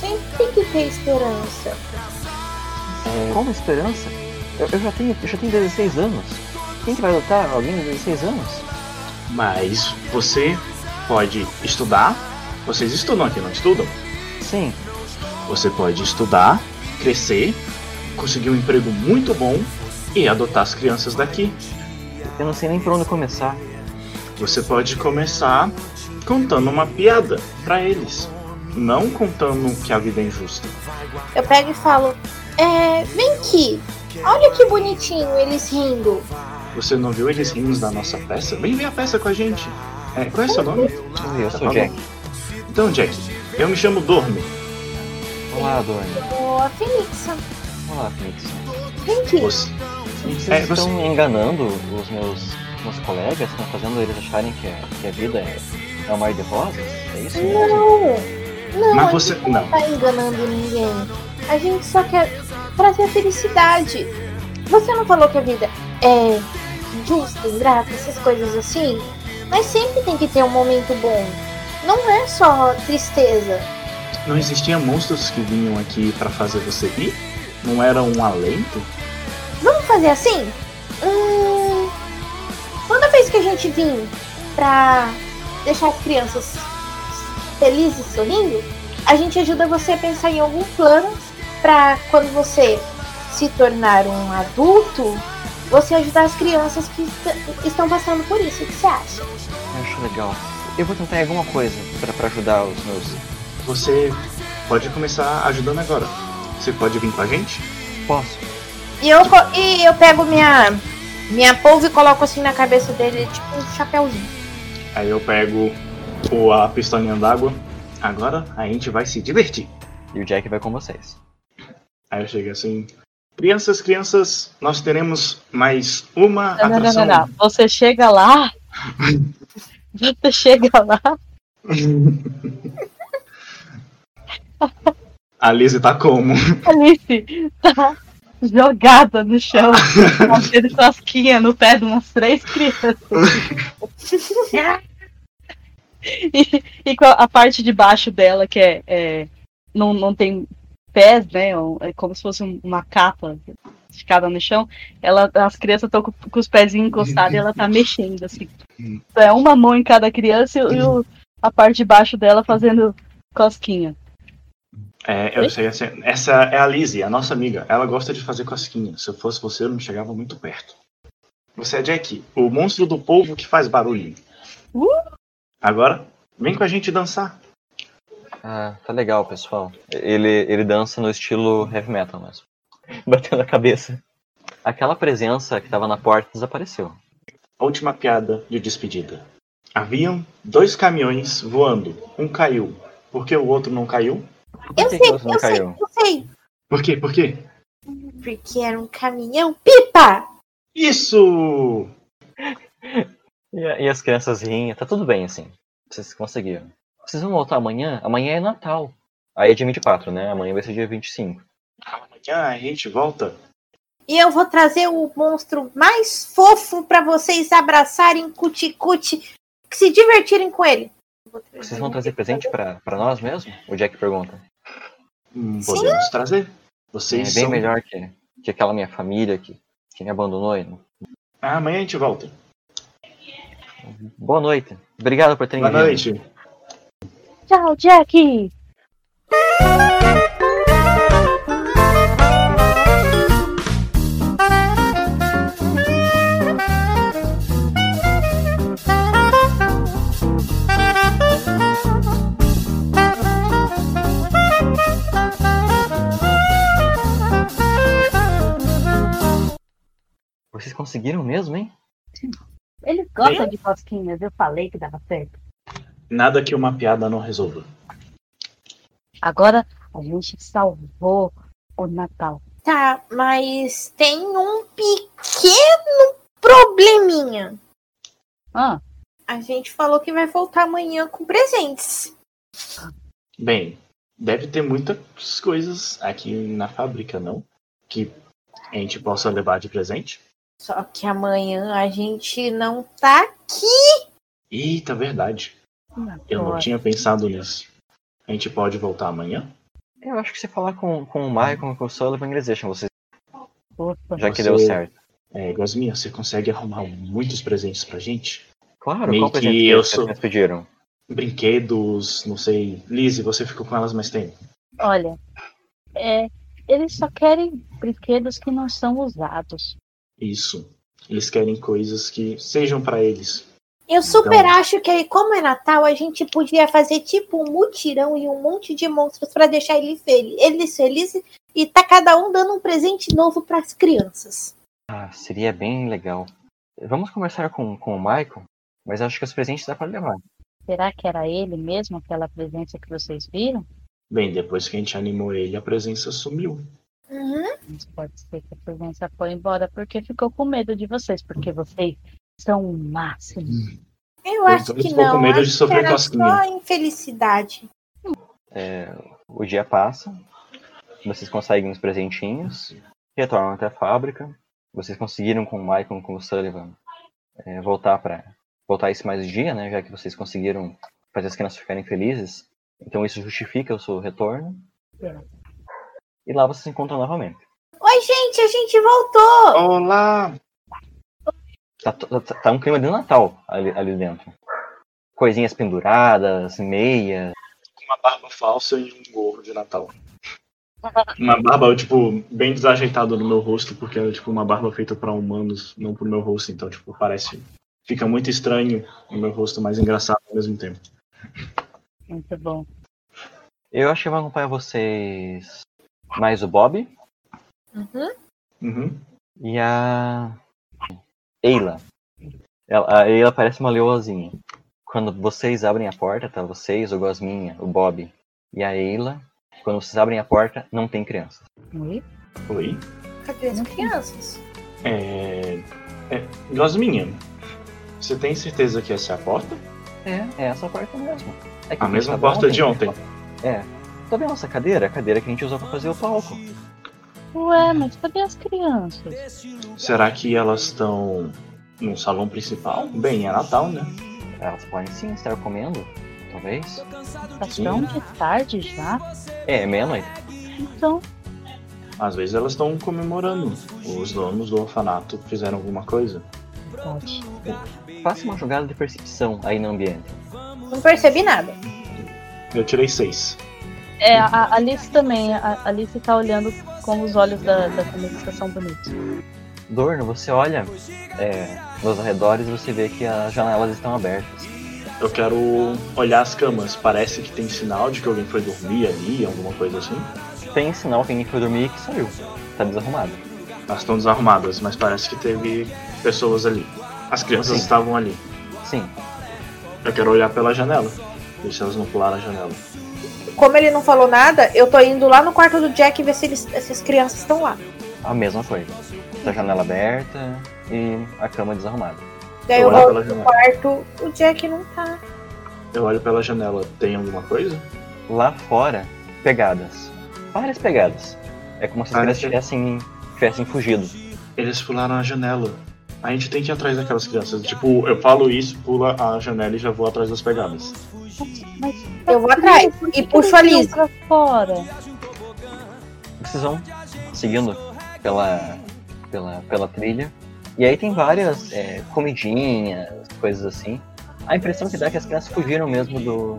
Sempre tem que ter esperança. Como esperança? Eu, eu já tenho, eu já tenho 16 anos. Quem que vai adotar alguém de 16 anos? Mas você pode estudar. Vocês estudam aqui, não estudam? Sim, Você pode estudar, crescer, conseguir um emprego muito bom e adotar as crianças daqui. eu não sei nem por onde começar. Você pode começar contando uma piada pra eles, não contando que a vida é injusta. Eu pego e falo: É, vem aqui. Olha que bonitinho eles rindo. Você não viu eles rindo da nossa peça? Vem ver a peça com a gente. É, qual é seu nome? Oi, eu Tá sou o Jack. Então, Jack, eu me chamo Dorme. Olá, Dorne. Ô, a Felixa, Olá, Phoenix. vem aqui. Você, Vocês É, estão você- enganando os meus, meus colegas? Estão fazendo eles acharem que a, que a vida é, é um mar de rosas? É isso mesmo? Não, não, Mas a você- gente não. não tá enganando ninguém. A gente só quer trazer felicidade. Você não falou que a vida é justa, ingrata, essas coisas assim? Mas sempre tem que ter um momento bom. Não é só tristeza. não existiam monstros que vinham aqui pra fazer você rir? Não era um alento? Vamos fazer assim? Hum, toda vez que a gente vir pra deixar as crianças felizes sorrindo, a gente ajuda você a pensar em algum plano pra quando você se tornar um adulto, você ajudar as crianças que est- estão passando por isso. O que você acha? Eu acho legal. Eu vou tentar alguma coisa pra, pra ajudar os meus. Você pode começar ajudando agora. Você pode vir com a gente? Posso? E eu, e eu pego minha, minha polva e coloco assim na cabeça dele, tipo um chapéuzinho. Aí eu pego o, a pistolinha d'água. Agora a gente vai se divertir. E o Jack vai com vocês. Aí eu chego assim. Crianças, crianças, nós teremos mais uma Não, não, não, atração. não, não. Você chega lá. Você chega lá. A Lizzie tá como? Alice tá jogada no chão, fazendo cosquinha no pé de umas três crianças. e, e com a, a parte de baixo dela, que é, é- não, não tem pés, né? um- É como se fosse um- uma capa esticada no chão. Ela, as crianças estão com, com os pezinhos encostados e ela tá mexendo, assim. É uma mão em cada criança e, e o- a parte de baixo dela fazendo cosquinha. É, eu sei assim. Essa é a Lizzie, a nossa amiga. Ela gosta de fazer cosquinha. Se eu fosse você, eu não chegava muito perto. Você é Jack, o monstro do povo que faz barulho. Uh! Agora, vem com a gente dançar. Ah, tá legal, pessoal. Ele, ele dança no estilo heavy metal mesmo. Batendo a cabeça. Aquela presença que tava na porta desapareceu. A última piada de despedida. Haviam dois caminhões voando. Um caiu. Por que o outro não caiu? Por Eu que sei, eu sei, caiu? eu sei. Por quê? Por quê? Porque era um caminhão pipa! Isso! E, e as crianças riem, tá tudo bem assim. Vocês conseguiram. Vocês vão voltar amanhã? Amanhã é Natal. Aí é dia 24, né? Amanhã vai ser dia 25. Amanhã a gente volta. E eu vou trazer o monstro mais fofo pra vocês abraçarem, cuti-cuti, se divertirem com ele. Vocês vão trazer presente pra, pra nós mesmo? O Jack pergunta. Hum, Podemos trazer. É Vocês bem são... melhor que, que aquela minha família que, que me abandonou. Ah, amanhã a gente volta. Boa noite. Obrigado por terem Boa vindo. noite. Tchau, Jack! Vocês conseguiram mesmo, hein? Ele gosta de cosquinhas, eu falei que dava certo. Nada que uma piada não resolva. Agora a gente salvou o Natal. Tá, mas tem um pequeno probleminha. Ah, A gente falou que vai voltar amanhã com presentes. Bem, deve ter muitas coisas aqui na fábrica, não? Que a gente possa levar de presente. Só que amanhã a gente não tá aqui. Eita, verdade. Eu não tinha pensado nisso. A gente pode voltar amanhã? Eu acho que se falar com, com o Michael e com o Sullivan, eles deixam vocês, Opa. já que Você- deu certo. É, Gosminha, você consegue arrumar muitos presentes pra gente? Claro, Meio qual presente que que eu vocês sou- me pediram? Brinquedos, não sei. Lizzie, você ficou com elas mais tempo. Olha, é, eles só querem brinquedos que não são usados. Isso. Eles querem coisas que sejam pra eles. Eu super Então- acho que, como é Natal, a gente podia fazer tipo um mutirão e um monte de monstros pra deixar ele fel- eles felizes e tá cada um dando um presente novo pras crianças. Ah, seria bem legal. Vamos conversar com, com o Michael, mas acho que os presentes dá pra levar. Será que era ele mesmo, aquela presença que vocês viram? Bem, depois que a gente animou ele, a presença sumiu. Uhum. Mas pode ser que a presença foi embora porque ficou com medo de vocês, porque vocês são o máximo. Eu Ou acho que ficou com não. medo de acho que sofrer era só infelicidade. É, o dia passa, vocês conseguem os presentinhos, retornam até a fábrica. Vocês conseguiram com o Michael, com o Sullivan, é, voltar para voltar esse mais dia, né? Já que vocês conseguiram fazer as crianças ficarem felizes. Então isso justifica o seu retorno. É. E lá vocês se encontram novamente. Oi, gente, a gente voltou! Olá! Tá, tá- tá um clima de Natal ali, ali dentro. Coisinhas penduradas, meias. Uma barba falsa e um gorro de Natal. Uma barba, tipo, bem desajeitada no meu rosto, porque é tipo uma barba feita pra humanos, não pro meu rosto, então, tipo, parece. Fica muito estranho no meu rosto, mas engraçado ao mesmo tempo. Muito bom. Eu acho que vai acompanhar vocês mais o Bob Uhum. Uhum. e a Eila. Ela, a Eila parece uma leoazinha. Quando vocês abrem a porta, tá? Vocês, o Gosminha, o Bob e a Eila. Quando vocês abrem a porta, não tem crianças. Oi? Oi? Cadê as crianças? É. é Gosminha, você tem certeza que essa é a porta? É, é essa porta mesmo. É que A mesma porta de ontem. É. Tá vendo essa cadeira? A cadeira que a gente usou pra fazer o palco. Ué, mas cadê as crianças? Será que elas estão no salão principal? Bem, é Natal, né? Elas podem sim estar comendo, talvez. Tá tão de tarde já? É, meia-noite. Então, Às vezes elas estão comemorando. Os donos do orfanato fizeram alguma coisa. pode. Faça uma jogada de percepção aí no ambiente. Não percebi nada. Eu tirei seis. É, a a Alice também. A a Alice tá olhando com os olhos da, da que são bonitos. Dorno, você olha é, nos arredores e você vê que as janelas estão abertas. Eu quero olhar as camas. Parece que tem sinal de que alguém foi dormir ali, alguma coisa assim. Tem sinal que ninguém foi dormir e que saiu. Tá desarrumado. Elas estão desarrumadas, mas parece que teve pessoas ali. As crianças Sim. estavam ali. Sim, Eu quero olhar pela janela. Ver se elas não pularam a janela. Como ele não falou nada, eu tô indo lá no quarto do Jack ver se eles, essas crianças estão lá. a mesma coisa. Tá a janela aberta e a cama desarrumada. Daí Eu eu olho janela. quarto, o Jack não tá. Eu olho pela janela. Tem alguma coisa? Lá fora, pegadas. Várias pegadas. É como se as crianças tivessem, tivessem fugido. Eles pularam a janela. A gente tem que ir atrás daquelas crianças. Tipo, eu falo isso, pula a janela e já vou atrás das pegadas. Mas Eu vou atrás e puxo a Liz. pra fora. Vocês vão seguindo pela, pela, pela trilha. E aí tem várias é, comidinhas, coisas assim. A impressão que dá é que as crianças fugiram mesmo do,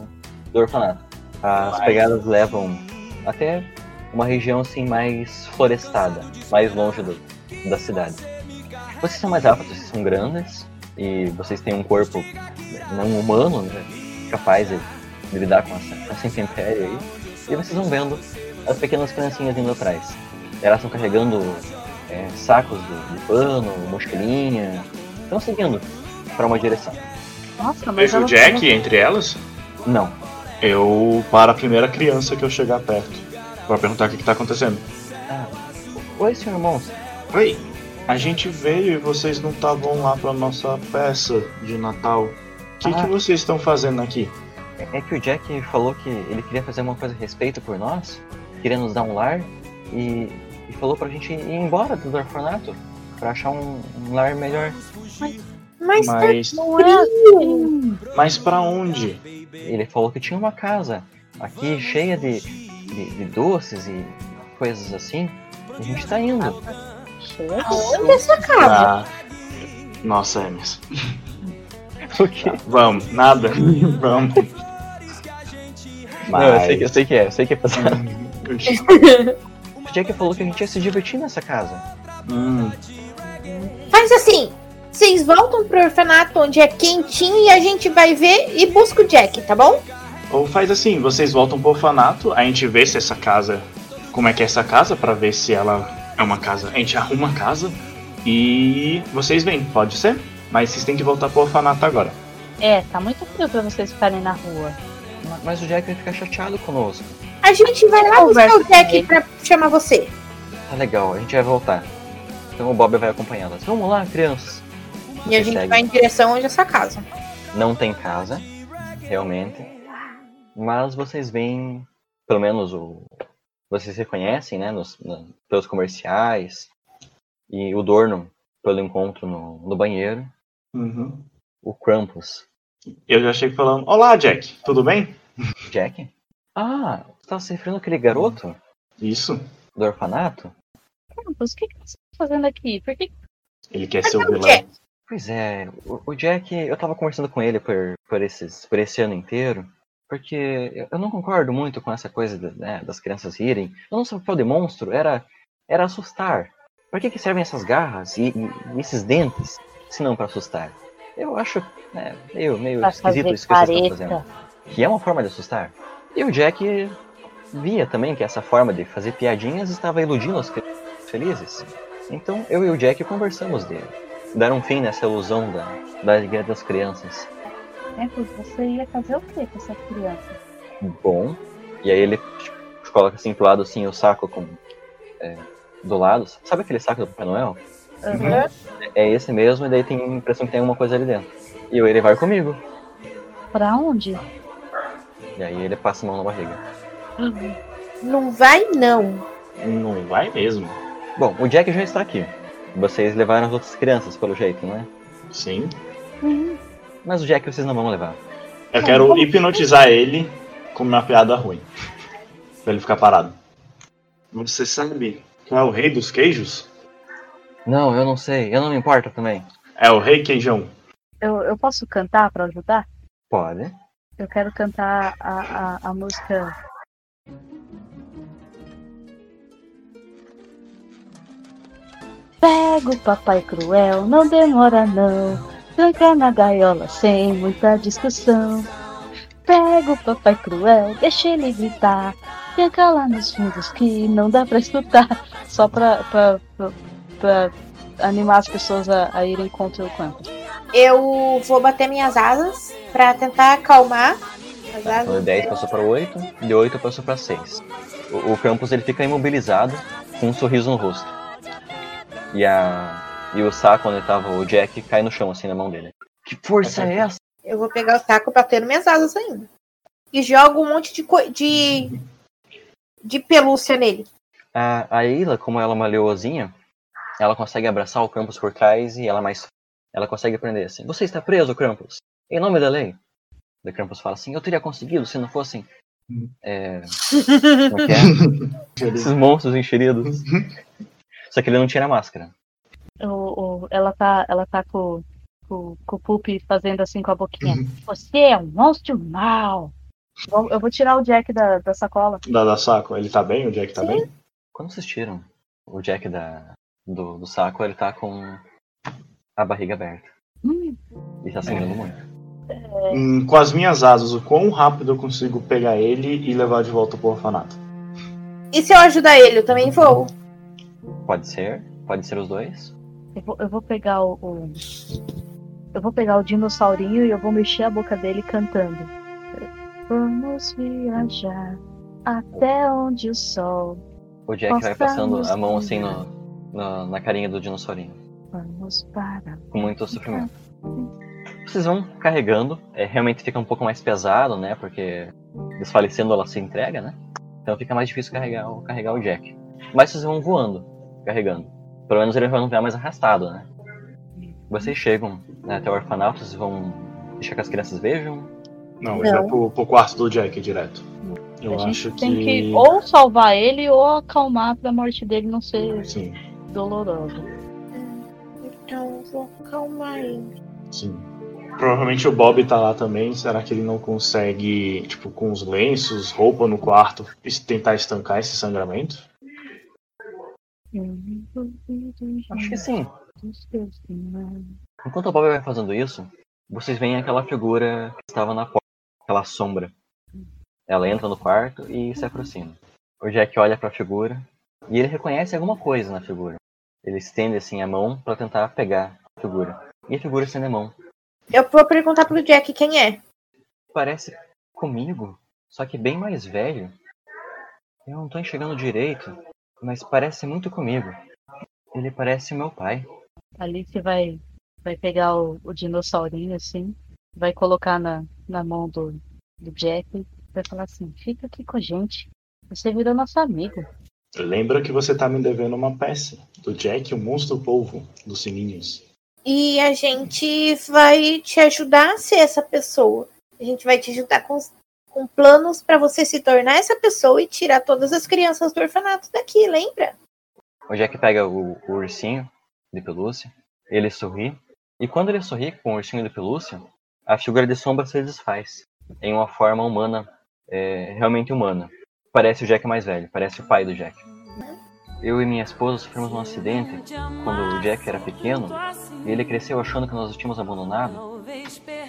do orfanato. As pegadas levam até uma região assim mais florestada, mais longe do, da cidade. Vocês são mais rápidos, vocês são grandes e vocês têm um corpo não humano, né, capaz de, de lidar com essa, essa intempérie aí. E vocês vão vendo as pequenas criancinhas indo atrás. Elas estão carregando é, sacos de, de pano, mochilinha. Estão seguindo para uma direção. Nossa, mas Vejo o Jack entre elas. Não. Eu para a primeira criança que eu chegar perto. Pra perguntar o que, que tá acontecendo. Ah, oi, senhor monstro. Oi, a gente veio e vocês não estavam lá pra nossa peça de Natal. O que, Ah. que vocês estão fazendo aqui? É- É que o Jack falou que ele queria fazer uma coisa a respeito por nós, queria nos dar um lar, e, e falou pra gente ir embora do orfanato pra achar um, um lar melhor. Mas, Mas, Não é assim. mas para onde? Ele falou que tinha uma casa aqui cheia de, de, de doces e coisas assim. E a gente tá indo. Chega. onde é essa casa? Ah, nossa, Hermes. Vamos, nada. Vamos. Não, eu sei, que- eu sei que é, eu sei que é passar. O Jack falou que a gente ia se divertir nessa casa. Hum, Faz assim. Vocês voltam pro orfanato onde é quentinho e a gente vai ver e busca o Jack, tá bom? Ou faz assim, vocês voltam pro orfanato, a gente vê se essa casa. Como é que é essa casa, pra ver se ela é uma casa. A gente arruma a casa e vocês vêm, pode ser? Mas vocês têm que voltar pro orfanato agora. É, tá muito frio pra vocês ficarem na rua. Ma- Mas o Jack vai ficar chateado conosco. A gente vai lá buscar o Jack pra chamar você. Tá legal, a gente vai voltar. Então o Bob vai acompanhá-las. Vamos lá, crianças. E a gente Segue. vai em direção onde é essa casa. Não tem casa, realmente. Mas vocês veem, pelo menos o. Vocês reconhecem, né? Nos, na- pelos comerciais. E o Dorno, pelo encontro no, no banheiro. Uhum. O Krampus. Eu já chego falando: Olá, Jack, tudo bem? Jack? Ah, você tá se referindo àquele garoto Isso. do orfanato? Campos, o que, que você tá fazendo aqui? Por que Ele quer ser o vilão. Jack? Pois é, o, o Jack, eu tava conversando com ele por, por, esses, por esse ano inteiro, porque eu- não concordo muito com essa coisa da- né, das crianças rirem. O nosso papel de monstro era, era assustar. Pra que, que servem essas garras e, e- e esses dentes, se não pra assustar? Eu acho né, meio, meio pra esquisito isso que vocês estão fazendo. careta? Que é uma forma de assustar. E o Jack via também que essa forma de fazer piadinhas estava iludindo os fe- felizes. Então eu e o Jack conversamos dele. Dar um fim nessa ilusão da, da alegria das crianças. Campos, você ia fazer o que com essa criança? Bom. E aí ele coloca assim pro lado assim o saco com. é, do lado. Sabe aquele saco do Papai Noel? Uhum. É esse mesmo, e daí tem a impressão que tem alguma coisa ali dentro. E eu, ele vai comigo. Pra onde? E aí ele passa a mão na barriga. Não vai, não. Não vai mesmo. Bom, o Jack já está aqui. Vocês levaram as outras crianças, pelo jeito, não é? Sim. Mas o Jack vocês não vão levar. Eu quero hipnotizar ele com uma piada ruim. Pra ele ficar parado. Você sabe qual é o rei dos queijos? Não, eu não sei. Eu não me importo também. É o rei queijão. Eu, eu posso cantar pra ajudar? Pode. Eu quero cantar a, a, a música. Pega o papai cruel, não demora não. Tranca na gaiola sem muita discussão. Pega o papai cruel, deixa ele gritar. Tranca lá nos fundos que não dá pra escutar. Só pra, pra, pra, pra animar as pessoas a, a irem contra o campo. Eu vou bater minhas asas pra tentar acalmar as Então de asas. 10 passou para 8, de 8 passou para 6. O, o Campos ele fica imobilizado, com um sorriso no rosto. E a. E o saco onde tava o Jack cai no chão assim na mão dele. Que força é essa? Eu vou pegar o saco pra ter minhas asas ainda. E jogo um monte de, de, de pelúcia nele. A, a Ayla, como ela é uma leoazinha, ela consegue abraçar o Krampus por trás e ela mais. Ela consegue prender assim. Você está preso, Krampus. Em nome da lei. O Krampus fala assim, eu teria conseguido se não fossem. É. Como é que é? Esses monstros enxeridos. Só que ele não tira a máscara. O, o- ela tá, ela tá com, com, com o Pup fazendo assim com a boquinha. Você é um monstro mau. Eu vou tirar o Jack da, da sacola. Da, da saco. Ele tá bem? O Jack tá bem? Quando vocês tiram o Jack da, do, do saco, ele tá com a barriga aberta. Hum, E tá sangrando muito. Hum, com as minhas asas, o quão rápido eu consigo pegar ele e levar de volta pro orfanato? E se eu ajudar ele, eu também vou. Pode ser, pode ser os dois. eu, vou, eu vou pegar o, o- Eu vou pegar o dinossaurinho e eu vou mexer a boca dele cantando. Vamos viajar até onde o sol. O Jack vai passando a mão assim no, no- na carinha do dinossaurinho. Vamos para. Com muito sofrimento. Vocês vão carregando, é, realmente fica um pouco mais pesado, né? Porque desfalecendo ela se entrega, né? Então fica mais difícil carregar, o- carregar o Jack. Mas vocês vão voando, carregando. Pelo menos ele vai não ficar mais arrastado, né? Vocês chegam né, até o orfanato, vocês vão deixar que as crianças vejam. Não, ele vai pro, pro quarto do Jack direto. Eu a gente acho tem que. que ou salvar ele ou acalmar pra morte dele não ser Sim, dolorosa. Então eu vou acalmar ele. sim. Provavelmente o Bob tá lá também. Será que ele não consegue, tipo, com os lenços, roupa no quarto, tentar estancar esse sangramento? Acho que sim. Enquanto o Bob vai fazendo isso, vocês veem aquela figura que estava na porta, aquela sombra. Ela entra no quarto e se aproxima. O Jack olha para a figura e ele reconhece alguma coisa na figura. Ele estende assim a mão para tentar pegar a figura. E a figura estende a mão. Eu vou perguntar pro Jack quem é. Parece comigo, só que bem mais velho. Eu não tô enxergando direito, mas parece muito comigo. Ele parece meu pai. Alice vai, vai pegar o, o dinossaurinho assim, vai colocar na, na mão do, do Jack e vai falar assim: fica aqui com a gente. Você virou nosso amigo. Lembra que você tá me devendo uma peça do Jack, o monstro polvo dos sininhos. E a gente vai te ajudar a ser essa pessoa. A gente vai te ajudar com, com planos para você se tornar essa pessoa e tirar todas as crianças do orfanato daqui, lembra? O Jack pega o, o ursinho de pelúcia, ele sorri, e quando ele sorri com o ursinho de pelúcia, a figura de sombra se desfaz em uma forma humana, é, realmente humana. Parece o Jack mais velho, parece o pai do Jack. Eu e minha esposa sofremos um acidente quando o Jack era pequeno e ele cresceu achando que nós o tínhamos abandonado.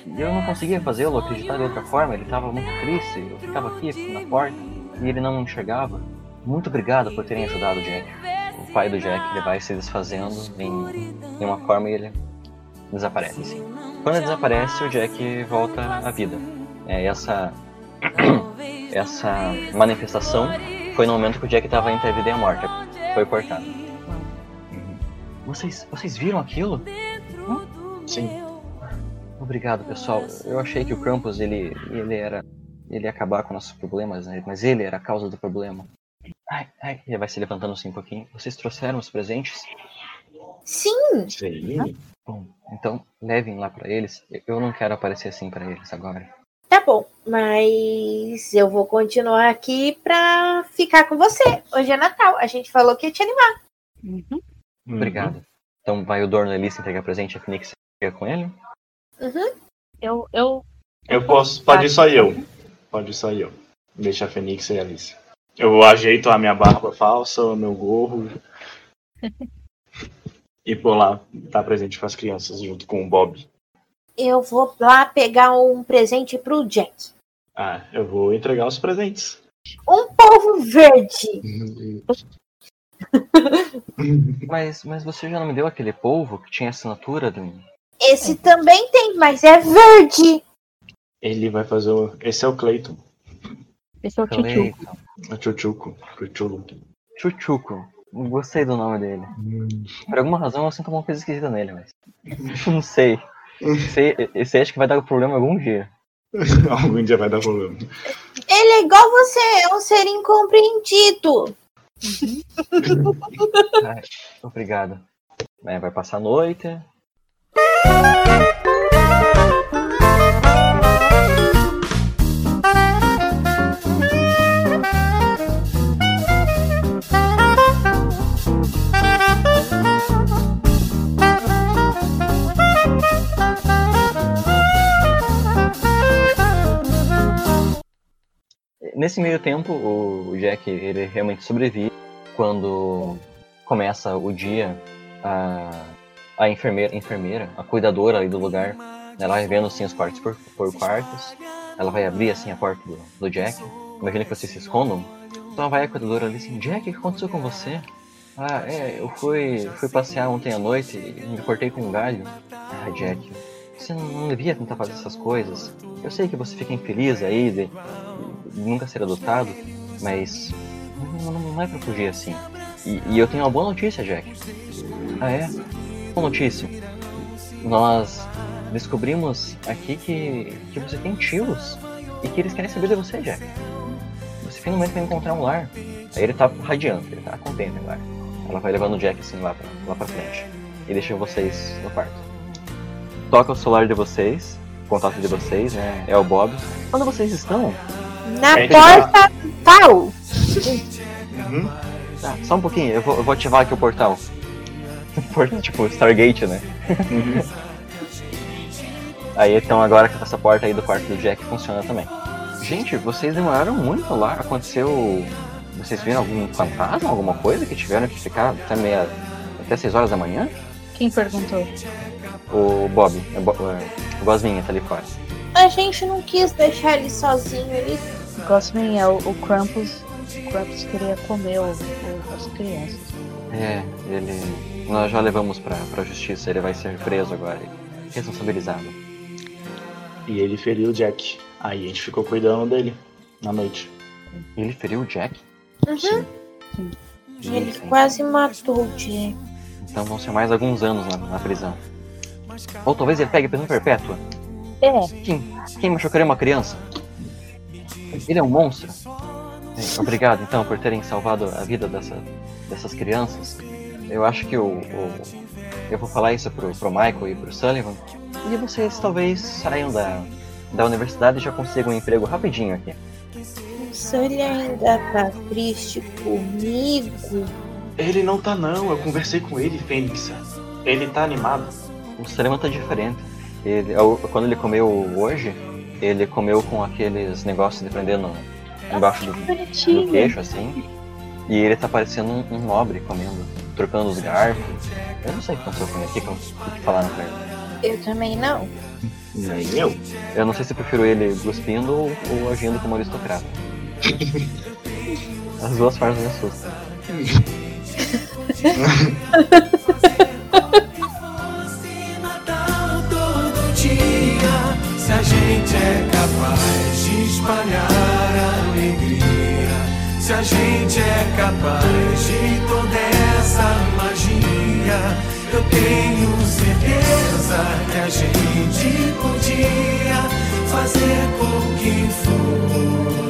E eu não conseguia fazê-lo acreditar de outra forma, ele estava muito triste, eu ficava aqui na porta e ele não enxergava. Muito obrigado por terem ajudado o Jack. O pai do Jack ele vai se desfazendo em, em uma forma e ele desaparece. Quando ele desaparece, o Jack volta à vida. É essa essa manifestação foi no momento que o Jack estava entre a vida e a morte. Foi cortado. Uhum. Vocês, vocês viram aquilo? Sim. Obrigado, pessoal. Eu achei que o Krampus ele, ele era ele ia acabar com nossos problemas, né? mas ele era a causa do problema. Ai, ai, ele vai se levantando assim um pouquinho. Vocês trouxeram os presentes? Sim! Sim. Bom, então levem lá pra eles. Eu não quero aparecer assim pra eles agora. Tá bom, mas eu vou continuar aqui pra ficar com você. Hoje é Natal. A gente falou que ia te animar. Uhum. Obrigado. Então vai o Dorno Elise entregar presente, a Phoenix fica com ele? Uhum. Eu, eu, Eu posso. Pode ir só eu. Pode ir só eu. Deixa a Fênix e a Alice. Eu ajeito a minha barba falsa, o meu gorro. e vou lá estar presente com as crianças junto com o Bob. Eu vou lá pegar um presente pro Jack. Ah, eu vou entregar os presentes. Um polvo verde. Mas, mas você já não me deu aquele polvo que tinha assinatura do. Esse também tem, mas é verde. Ele vai fazer o. Esse é o Cleiton. esse é o tio Cleiton. O Chuchuco. Chuchulo. Chuchuco. Gostei do nome dele. Por alguma razão eu sinto uma coisa esquisita nele, mas. Não sei. Esse, esse acho que vai dar problema algum dia. Algum dia vai dar problema. Ele é igual você, é um ser incompreendido. Ai, obrigado. É, vai passar a noite. Nesse meio tempo, o Jack ele realmente sobrevive quando começa o dia. A, a enfermeira, enfermeira, a cuidadora ali do lugar, ela vai vendo assim os quartos por, por quartos. Ela vai abrir assim a porta do, do Jack. Imagina que vocês se escondam. Então vai a cuidadora ali assim, Jack, o que aconteceu com você? Ah, é, eu fui, fui passear ontem à noite e me cortei com um galho. Ah, Jack, você não, devia tentar fazer essas coisas. Eu sei que você fica infeliz aí de nunca ser adotado, mas não, não- é pra fugir assim. E, e eu tenho uma boa notícia, Jack. Ah, é? Boa notícia. Nós descobrimos aqui que, que você tem tios e que eles querem saber de você, Jack. Você finalmente vai encontrar um lar. Aí ele tá radiante, ele tá contente agora. Ela vai levando o Jack assim lá pra, lá pra frente. E deixa vocês no quarto. Toca o celular de vocês, o contato de vocês, né? É o Bob. Onde vocês estão? Na É, porta tal. Uhum. Ah, só um pouquinho, eu vou, eu vou ativar aqui o portal. Por- tipo, Stargate, né? Aí então agora que essa porta aí do quarto do Jack funciona também. Gente, vocês demoraram muito lá. Aconteceu. Vocês viram algum fantasma, alguma coisa que tiveram que ficar até meia. até 6 horas da manhã? Quem perguntou? O Bob, é Bo é, o Gosminha tá ali fora. A gente não quis deixar ele sozinho. Ele Gosmin é o, o Krampus. O Krampus queria comer o, o- as crianças. É, ele. Nós já levamos pra, pra justiça, ele vai ser preso agora. Responsabilizado. E ele feriu o Jack. Aí a gente ficou cuidando dele na noite. Ele feriu o Jack? Uhum. Sim, Ele sim. quase matou o Jack. Então vão ser mais alguns anos na, na prisão. Ou talvez ele pegue prisão perpétua. É, Quem, quem machucaria uma criança? Ele é um monstro. Obrigado então por terem salvado a vida dessa, dessas crianças. Eu acho que o, o- eu vou falar isso pro, pro Michael e pro Sullivan. E vocês talvez saiam da, da universidade e já consigam um emprego rapidinho aqui. Se ele ainda tá triste comigo. Ele não tá não, eu conversei com ele, Fênix. Ele tá animado. O Sullivan tá diferente. Ele, quando ele comeu hoje, ele comeu com aqueles negócios de prender no, embaixo do, bonitinho. queixo, assim. E ele tá parecendo um, um nobre comendo, trocando os garfos. Eu não sei o que aconteceu com ele, o que, que, o que falaram pra ele. Eu também não. Nem eu. Eu não sei se eu prefiro ele cuspindo ou, ou agindo como aristocrata. As duas formas me assustam. espalhar alegria, se a gente é capaz de toda essa magia, eu tenho certeza que a gente podia fazer com que fosse